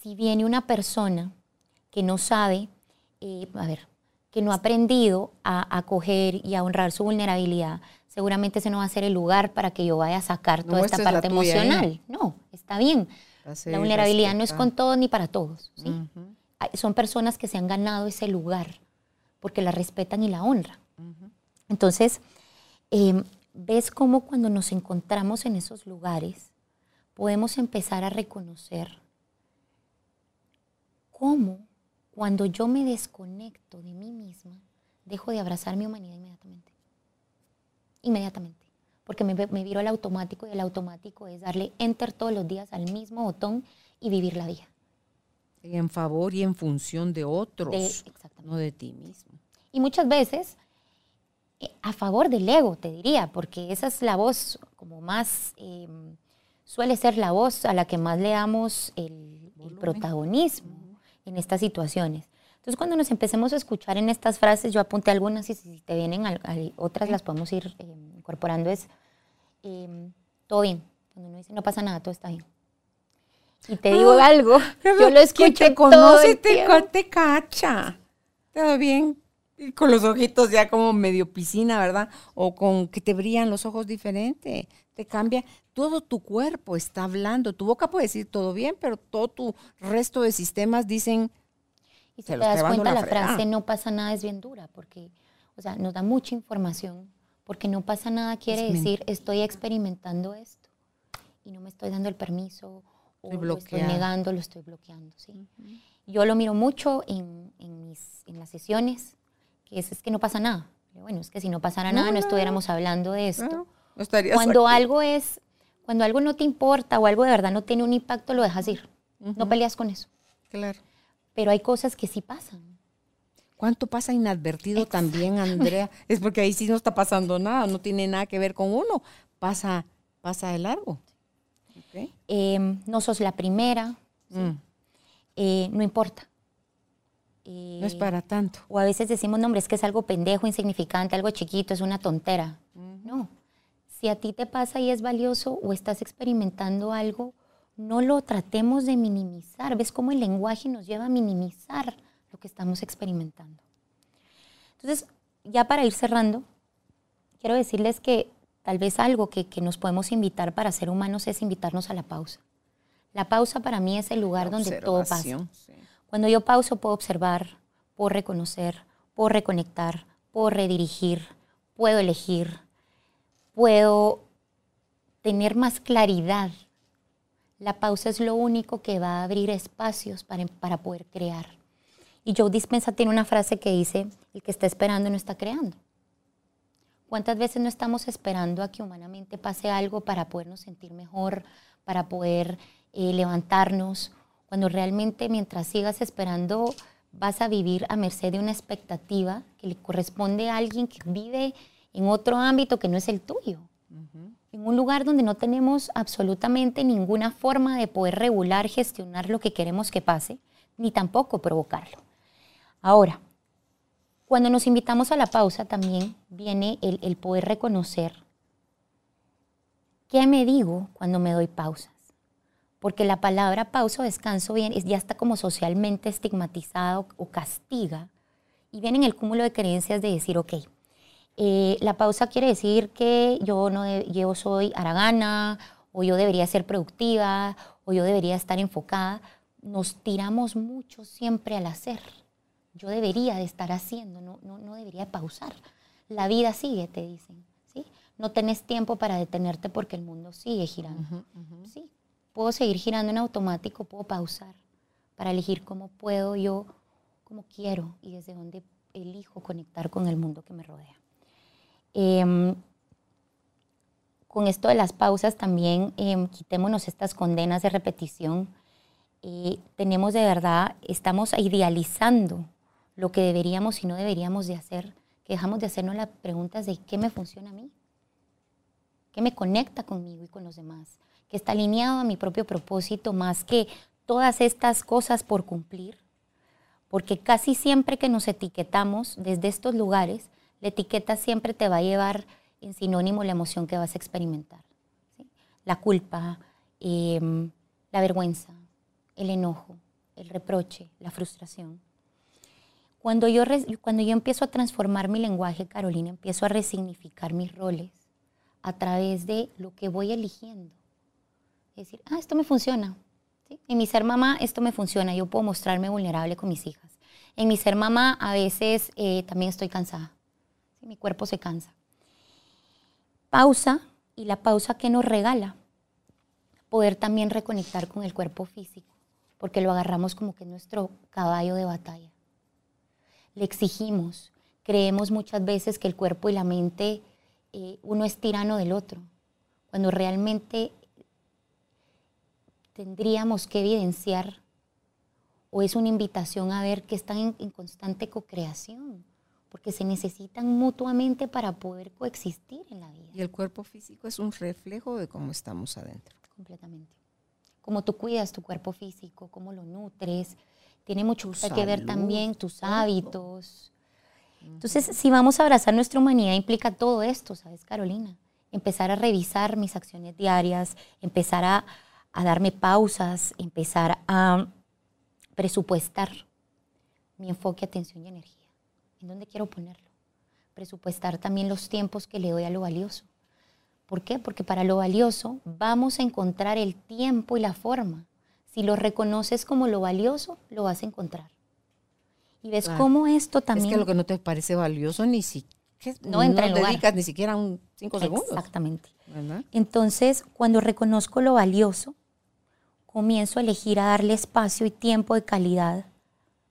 si viene una persona que no sabe, eh, a ver, que no ha aprendido a acoger y a honrar su vulnerabilidad, seguramente ese no va a ser el lugar para que yo vaya a sacar toda esta parte emocional. No, está bien. La vulnerabilidad no es con todos ni para todos. Son personas que se han ganado ese lugar porque la respetan y la honran. Entonces, em, ves cómo cuando nos encontramos en esos lugares podemos empezar a reconocer cómo cuando yo me desconecto de mí misma, dejo de abrazar mi humanidad inmediatamente. Inmediatamente, porque me, me viro al automático y el automático es darle enter todos los días al mismo botón y vivir la vida. En favor y en función de otros, no de ti mismo. Y muchas veces eh, a favor del ego, te diría, porque esa es la voz como más, em, suele ser la voz a la que más le damos el, el protagonismo en estas situaciones. Entonces, cuando nos empecemos a escuchar en estas frases, yo apunté algunas y si te vienen otras las podemos ir eh, incorporando, es em, todo bien. Cuando uno dice no pasa nada, todo está bien. Y te digo algo, yo lo escucho te conoce, te, te cacha. Todo bien. Y con los ojitos ya como medio piscina, ¿verdad? O con que te brillan los ojos diferente. Te cambia. Todo tu cuerpo está hablando. Tu boca puede decir todo bien, pero todo tu resto de sistemas dicen y si te das cuenta, la, frase no pasa nada es bien dura, porque, o sea, nos da mucha información, porque no pasa nada quiere decir estoy experimentando esto y no me estoy dando el permiso o lo estoy negando, lo estoy bloqueando, ¿sí? Yo lo miro mucho en, en, mis, en las sesiones, que es, es, que no pasa nada. Bueno, es que si no pasara nada no, estuviéramos hablando de esto. Cuando algo es, cuando algo no te importa o algo de verdad no tiene un impacto, lo dejas ir. No peleas con eso. Claro pero hay cosas que sí pasan. ¿Cuánto pasa inadvertido también, Andrea? Es porque ahí sí no está pasando nada, no tiene nada que ver con uno, pasa, pasa de largo. Em, no sos la primera, mm. eh, no importa. no es para tanto. O a veces decimos, no, hombre, es que es algo pendejo, insignificante, algo chiquito, es una tontera. No. Si a ti te pasa y es valioso o estás experimentando algo, no lo tratemos de minimizar. ¿Ves cómo el lenguaje nos lleva a minimizar lo que estamos experimentando? Entonces, ya para ir cerrando, quiero decirles que tal vez algo que, nos podemos invitar para ser humanos es invitarnos a la pausa. La pausa para mí es el lugar donde todo pasa. Cuando yo pauso puedo observar, puedo reconocer, puedo reconectar, puedo redirigir, puedo elegir, puedo tener más claridad. La pausa es lo único que va a abrir espacios para, para poder crear. Y Joe Dispensa tiene una frase que dice, el que está esperando no está creando. ¿Cuántas veces no estamos esperando a que humanamente pase algo para podernos sentir mejor, para poder eh, levantarnos? Cuando realmente mientras sigas esperando vas a vivir a merced de una expectativa que le corresponde a alguien que vive en otro ámbito que no es el tuyo. En un lugar donde no tenemos absolutamente ninguna forma de poder regular, gestionar lo que queremos que pase, ni tampoco provocarlo. Ahora, cuando nos invitamos a la pausa también viene el, poder reconocer qué me digo cuando me doy pausas. Porque la palabra pausa o descanso bien, ya está como socialmente estigmatizado o castiga. Y viene en el cúmulo de creencias de decir, ok, eh, la pausa quiere decir que yo, no yo soy aragana, o yo debería ser productiva, o yo debería estar enfocada. Nos tiramos mucho siempre al hacer yo debería de estar haciendo, no, no, no debería pausar. La vida sigue, te dicen, ¿sí? No tenés tiempo para detenerte porque el mundo sigue girando, ¿sí? Puedo seguir girando en automático, puedo pausar para elegir cómo puedo yo, cómo quiero y desde dónde elijo conectar con el mundo que me rodea. Em, con esto de las pausas también em, quitémonos estas condenas de repetición. Eh, tenemos de verdad, estamos idealizando lo que deberíamos y no deberíamos de hacer, que dejamos de hacernos las preguntas de qué me funciona a mí, qué me conecta conmigo y con los demás, que está alineado a mi propio propósito más que todas estas cosas por cumplir, porque casi siempre que nos etiquetamos desde estos lugares, la etiqueta siempre te va a llevar en sinónimo la emoción que vas a experimentar. La culpa, em, la vergüenza, el enojo, el reproche, la frustración. Cuando yo, cuando yo empiezo a transformar mi lenguaje, Carolina, empiezo a resignificar mis roles a través de lo que voy eligiendo. Es decir, ah, esto me funciona. En mi ser mamá, esto me funciona. Yo puedo mostrarme vulnerable con mis hijas. En mi ser mamá, a veces eh, también estoy cansada. Mi cuerpo se cansa. Pausa y la pausa que nos regala. Poder también reconectar con el cuerpo físico, porque lo agarramos como que nuestro caballo de batalla le exigimos. Creemos muchas veces que el cuerpo y la mente, eh, uno es tirano del otro, cuando realmente tendríamos que evidenciar o es una invitación a ver que están en, en constante co-creación, porque se necesitan mutuamente para poder coexistir en la vida. Y el cuerpo físico es un reflejo de cómo estamos adentro. Completamente. Cómo tú cuidas tu cuerpo físico, cómo lo nutres, tiene mucho que ver también tus hábitos. Entonces, si vamos a abrazar nuestra humanidad, implica todo esto, ¿sabes, Carolina? Empezar a revisar mis acciones diarias, empezar a, a darme pausas, empezar a presupuestar mi enfoque, atención y energía. ¿En dónde quiero ponerlo? Presupuestar también los tiempos que le doy a lo valioso. ¿Por qué? Porque para lo valioso vamos a encontrar el tiempo y la forma si lo reconoces como lo valioso, lo vas a encontrar. Y ves cómo esto también... Es que lo que no te parece valioso ni siquiera... No, entra no en dedicas ni siquiera un cinco segundos. Exactamente. Entonces, cuando reconozco lo valioso, comienzo a elegir a darle espacio y tiempo de calidad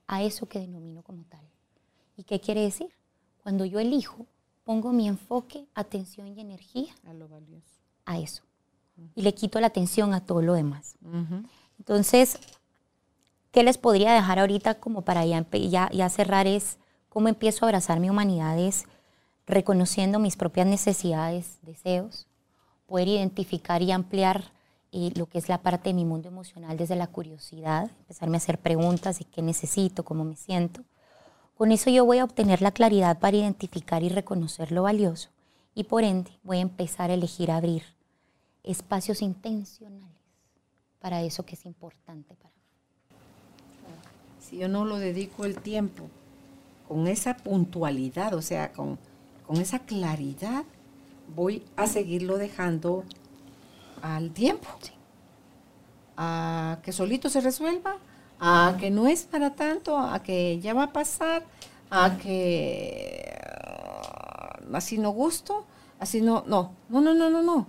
a eso que denomino como tal. ¿Y qué quiere decir? Cuando yo elijo, pongo mi enfoque, atención y energía a lo valioso. A eso. Y le quito la atención a todo lo demás. Entonces, ¿qué les podría dejar ahorita como para ya, ya, cerrar es cómo empiezo a abrazar mi humanidad? Es reconociendo mis propias necesidades, deseos, poder identificar y ampliar eh, lo que es la parte de mi mundo emocional desde la curiosidad, empezarme a hacer preguntas de qué necesito, cómo me siento. Con eso yo voy a obtener la claridad para identificar y reconocer lo valioso y por ende voy a empezar a elegir abrir espacios intencionales para eso que es importante para mí. Si yo no lo dedico el tiempo con esa puntualidad, o sea, con, esa claridad, voy a seguirlo dejando al tiempo. A que solito se resuelva, a que no es para tanto, a que ya va a pasar, a que ah, así no gusto, así no, no, no, no, no, no, no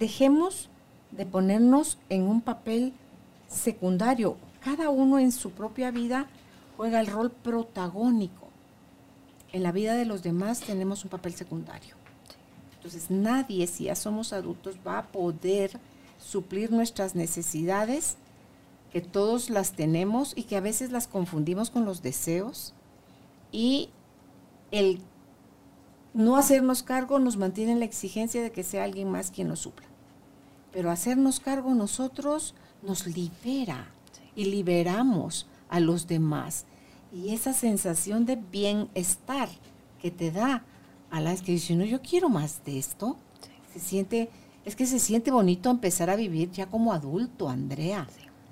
dejemos de ponernos en un papel secundario. Cada uno en su propia vida juega el rol protagónico. En la vida de los demás tenemos un papel secundario. Entonces nadie, si ya somos adultos, va a poder suplir nuestras necesidades, que todos las tenemos y que a veces las confundimos con los deseos. Y el no hacernos cargo nos mantiene en la exigencia de que sea alguien más quien lo supla. Pero hacernos cargo nosotros nos libera y liberamos a los demás. Y esa sensación de bienestar que te da a las que dicen, no, yo quiero más de esto, se siente, es que se siente bonito empezar a vivir ya como adulto, Andrea.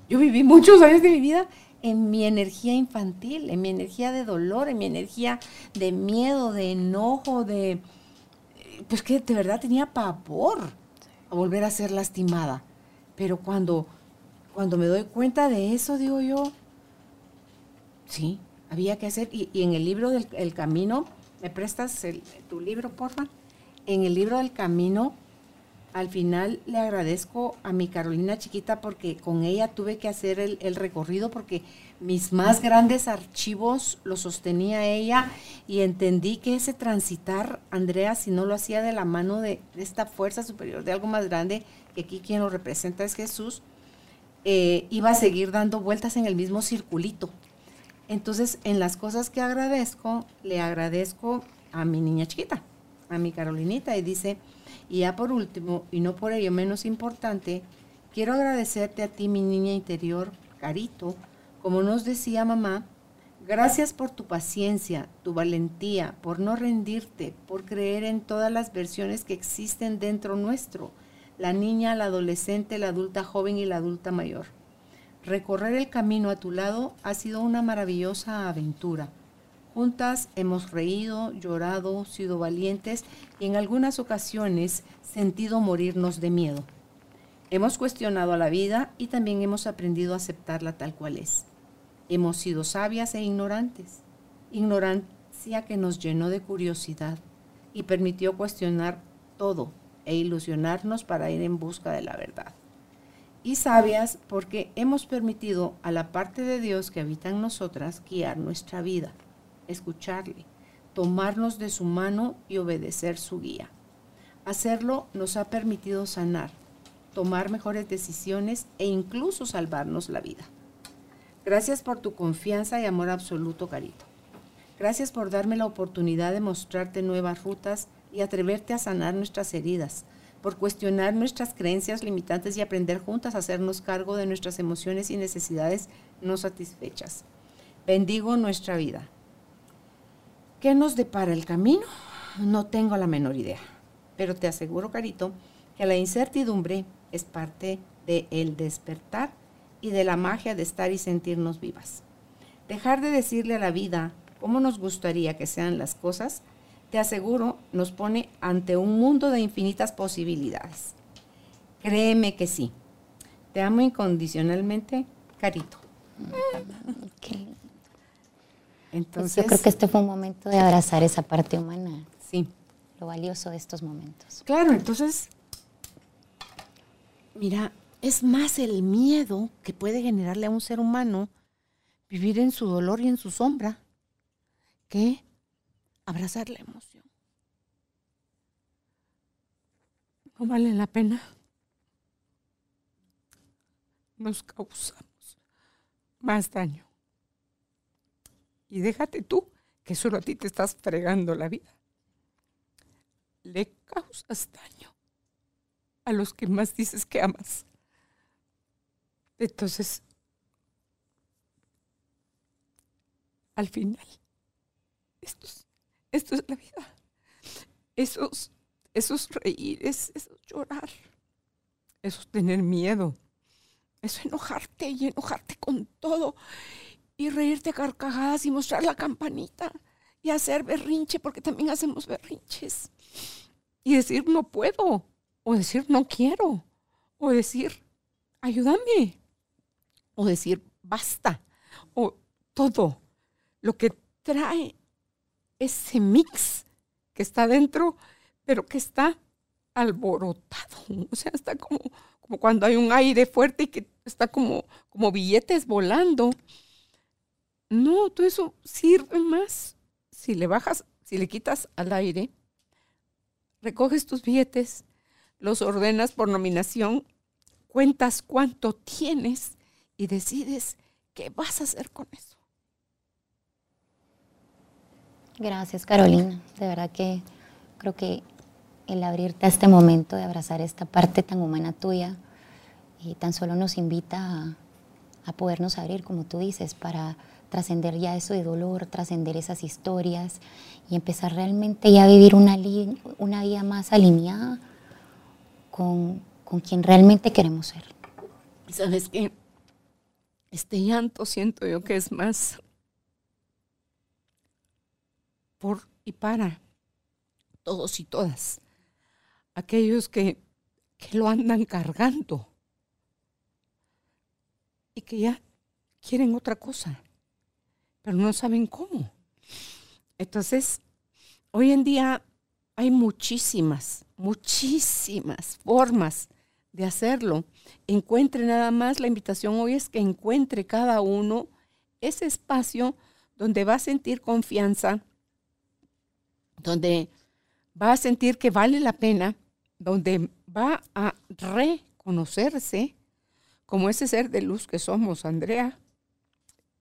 Yo viví muchos años de mi vida en mi energía infantil, en mi energía de dolor, en mi energía de miedo, de enojo, de... Pues que de verdad tenía pavor a volver a ser lastimada. Pero cuando, cuando me doy cuenta de eso, digo yo, sí, había que hacer. Y, en el libro del el camino, ¿me prestas tu libro, porfa? En el libro del camino al final le agradezco a mi Carolina chiquita porque con ella tuve que hacer el, recorrido porque mis más grandes archivos los sostenía ella y entendí que ese transitar, Andrea, si no lo hacía de la mano de, esta fuerza superior, de algo más grande, que aquí quien lo representa es Jesús, eh, iba a seguir dando vueltas en el mismo circulito. Entonces, en las cosas que agradezco, le agradezco a mi niña chiquita, a mi Carolinita, y dice, y ya por último, y no por ello menos importante, quiero agradecerte a ti, mi niña interior, Carito, como nos decía mamá, gracias por tu paciencia, tu valentía, por no rendirte, por creer en todas las versiones que existen dentro nuestro, la niña, la adolescente, la adulta joven y la adulta mayor. Recorrer el camino a tu lado ha sido una maravillosa aventura Hemos reído, llorado, sido valientes y en algunas ocasiones sentido morirnos de miedo. Hemos cuestionado a la vida y también hemos aprendido a aceptarla tal cual es. Hemos sido sabias e ignorantes. Ignorancia que nos llenó de curiosidad y permitió cuestionar todo e ilusionarnos para ir en busca de la verdad. Y sabias porque hemos permitido a la parte de Dios que habita en nosotras guiar nuestra vida escucharle, tomarnos de su mano y obedecer su guía. Hacerlo nos ha permitido sanar, tomar mejores decisiones e incluso salvarnos la vida. Gracias por tu confianza y amor absoluto, Carito. Gracias por darme la oportunidad de mostrarte nuevas rutas y atreverte a sanar nuestras heridas, por cuestionar nuestras creencias limitantes y aprender juntas a hacernos cargo de nuestras emociones y necesidades no satisfechas. Bendigo nuestra vida. ¿Qué nos depara el camino? No tengo la menor idea. Pero te aseguro, Carito, que la incertidumbre es parte del el despertar y de la magia de estar y sentirnos vivas. Dejar de decirle a la vida cómo nos gustaría que sean las cosas, te aseguro, nos pone ante un mundo de infinitas posibilidades. Créeme que sí. Te amo incondicionalmente, Carito. Entonces, yo creo que este fue un momento de abrazar esa parte humana. Sí. Lo valioso de estos momentos. Claro, entonces, mira, es más el miedo que puede generarle a un ser humano vivir en su dolor y en su sombra que abrazar la emoción. No vale la pena. Nos causamos más daño. Y déjate tú, que solo a ti te estás fregando la vida. Le causas daño a los que más dices que amas. Entonces, al final, esto es, esto es la vida. Esos, esos reíres, esos llorar, esos tener miedo, eso enojarte y enojarte con todo y reírte carcajadas y mostrar la campanita y hacer berrinche, porque también hacemos berrinches. Y decir no puedo, o decir no quiero, o decir ayúdame, o decir basta, o todo lo que trae ese mix que está dentro, pero que está alborotado, o sea, está como, como cuando hay un aire fuerte y que está como, como billetes volando. No, todo eso sirve más si le bajas, si le quitas al aire, recoges tus billetes, los ordenas por nominación, cuentas cuánto tienes y decides qué vas a hacer con eso. Gracias, Carolina. De verdad que creo que el abrirte a este momento de abrazar esta parte tan humana tuya y tan solo nos invita a, a podernos abrir, como tú dices, para trascender ya eso de dolor, trascender esas historias y empezar realmente ya a vivir una, una vida más alineada con, con quien realmente queremos ser. ¿Sabes qué? Este llanto siento yo que es más por y para todos y todas, aquellos que, que lo andan cargando y que ya quieren otra cosa, pero no saben cómo. Entonces, hoy en día hay muchísimas, muchísimas formas de hacerlo. Encuentre nada más, la invitación hoy es que encuentre cada uno ese espacio donde va a sentir confianza, donde va a sentir que vale la pena, donde va a reconocerse como ese ser de luz que somos, Andrea.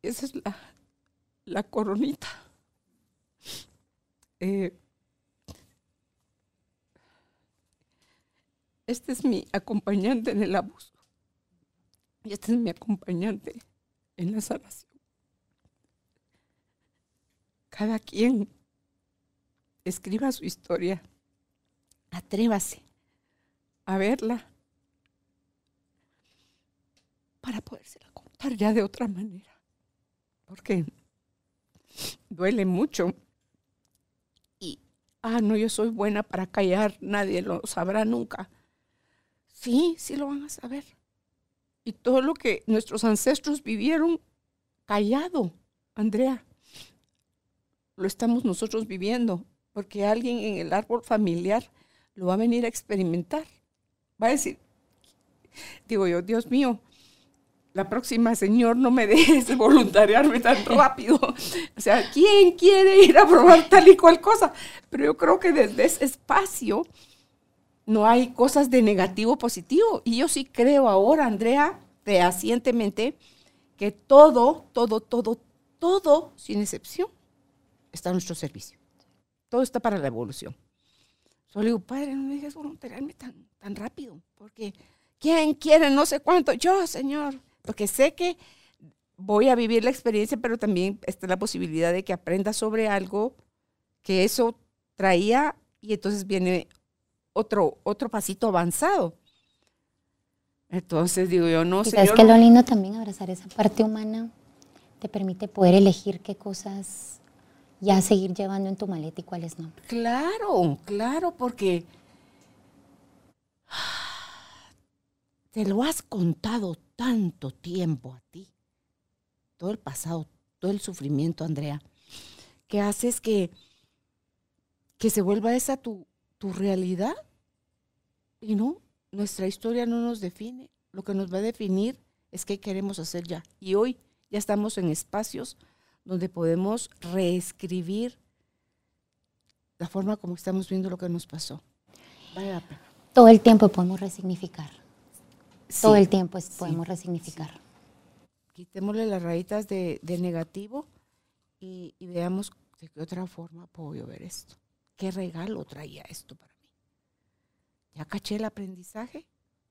Esa es la, la coronita. Eh, este es mi acompañante en el abuso. Y este es mi acompañante en la sanación. Cada quien escriba su historia. Atrévase a verla para podérsela contar ya de otra manera. Porque duele mucho. Y, ah, no, yo soy buena para callar, nadie lo sabrá nunca. Sí, sí lo van a saber. Y todo lo que nuestros ancestros vivieron callado, Andrea, lo estamos nosotros viviendo, porque alguien en el árbol familiar lo va a venir a experimentar. Va a decir, digo yo, Dios mío, la próxima, Señor, no me dejes voluntariarme tan rápido. O sea, ¿quién quiere ir a probar tal y cual cosa? Pero yo creo que desde ese espacio no hay cosas de negativo positivo. Y yo sí creo ahora, Andrea, fehacientemente, que todo, todo, todo, todo, sin excepción, está a nuestro servicio. Todo está para la evolución. Solo digo, Padre, no me dejes voluntariarme tan, tan rápido, porque ¿quién quiere no sé cuánto? Yo, Señor, porque sé que voy a vivir la experiencia, pero también está la posibilidad de que aprenda sobre algo que eso traía y entonces viene otro, otro pasito avanzado. Entonces digo yo, no sé. Es que lo lindo también abrazar esa parte humana te permite poder elegir qué cosas ya seguir llevando en tu maleta y cuáles no. Claro, claro, porque te lo has contado tanto tiempo a ti, todo el pasado, todo el sufrimiento, Andrea, que haces que, que se vuelva esa tu, tu realidad y no, nuestra historia no nos define. Lo que nos va a definir es qué queremos hacer ya. Y hoy ya estamos en espacios donde podemos reescribir la forma como estamos viendo lo que nos pasó. Todo el tiempo podemos resignificar. Todo el tiempo podemos resignificar. Quitémosle las rayitas de, negativo y, y, veamos de qué otra forma puedo ver esto. ¿Qué regalo traía esto para ya caché el aprendizaje,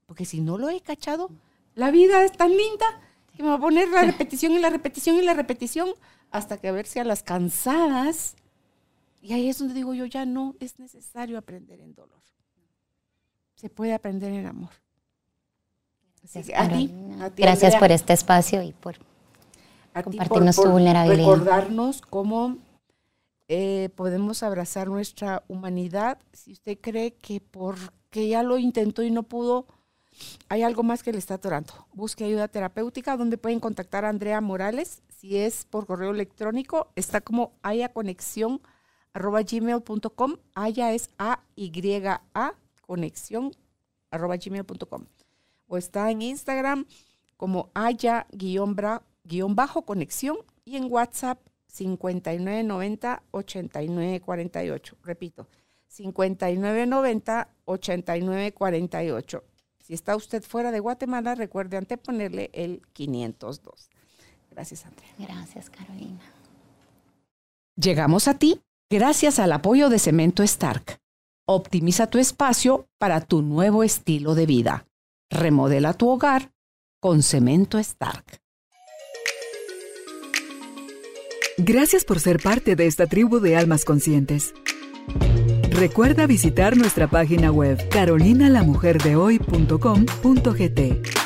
porque si no lo he cachado, la vida es tan linda que me va a poner la repetición y la repetición y la repetición hasta que a ver si a las cansadas, y ahí es donde digo yo, ya no es necesario aprender en dolor. Se puede aprender en amor. Gracias por este espacio y por compartirnos tu vulnerabilidad. Recordarnos cómo eh, podemos abrazar nuestra humanidad. Si usted cree que por que ya lo intentó y no pudo, hay algo más que le está atorando. Busque ayuda terapéutica, donde pueden contactar a Andrea Morales. Si es por correo electrónico, está como ayaconexión arroba gmail.com. Aya es A-Y-A aya-conexión.com o está en Instagram como aya-conexión y en WhatsApp 5990-8948. Repito, 5990-8948. Si está usted fuera de Guatemala, recuerde anteponerle el 502. Gracias, Andrea. Gracias, Carolina. Llegamos a ti gracias al apoyo de Cemento Stark. Optimiza tu espacio para tu nuevo estilo de vida. Remodela tu hogar con Cemento Stark. Gracias por ser parte de esta tribu de almas conscientes. Recuerda visitar nuestra página web carolinalamujerdehoy.com.gt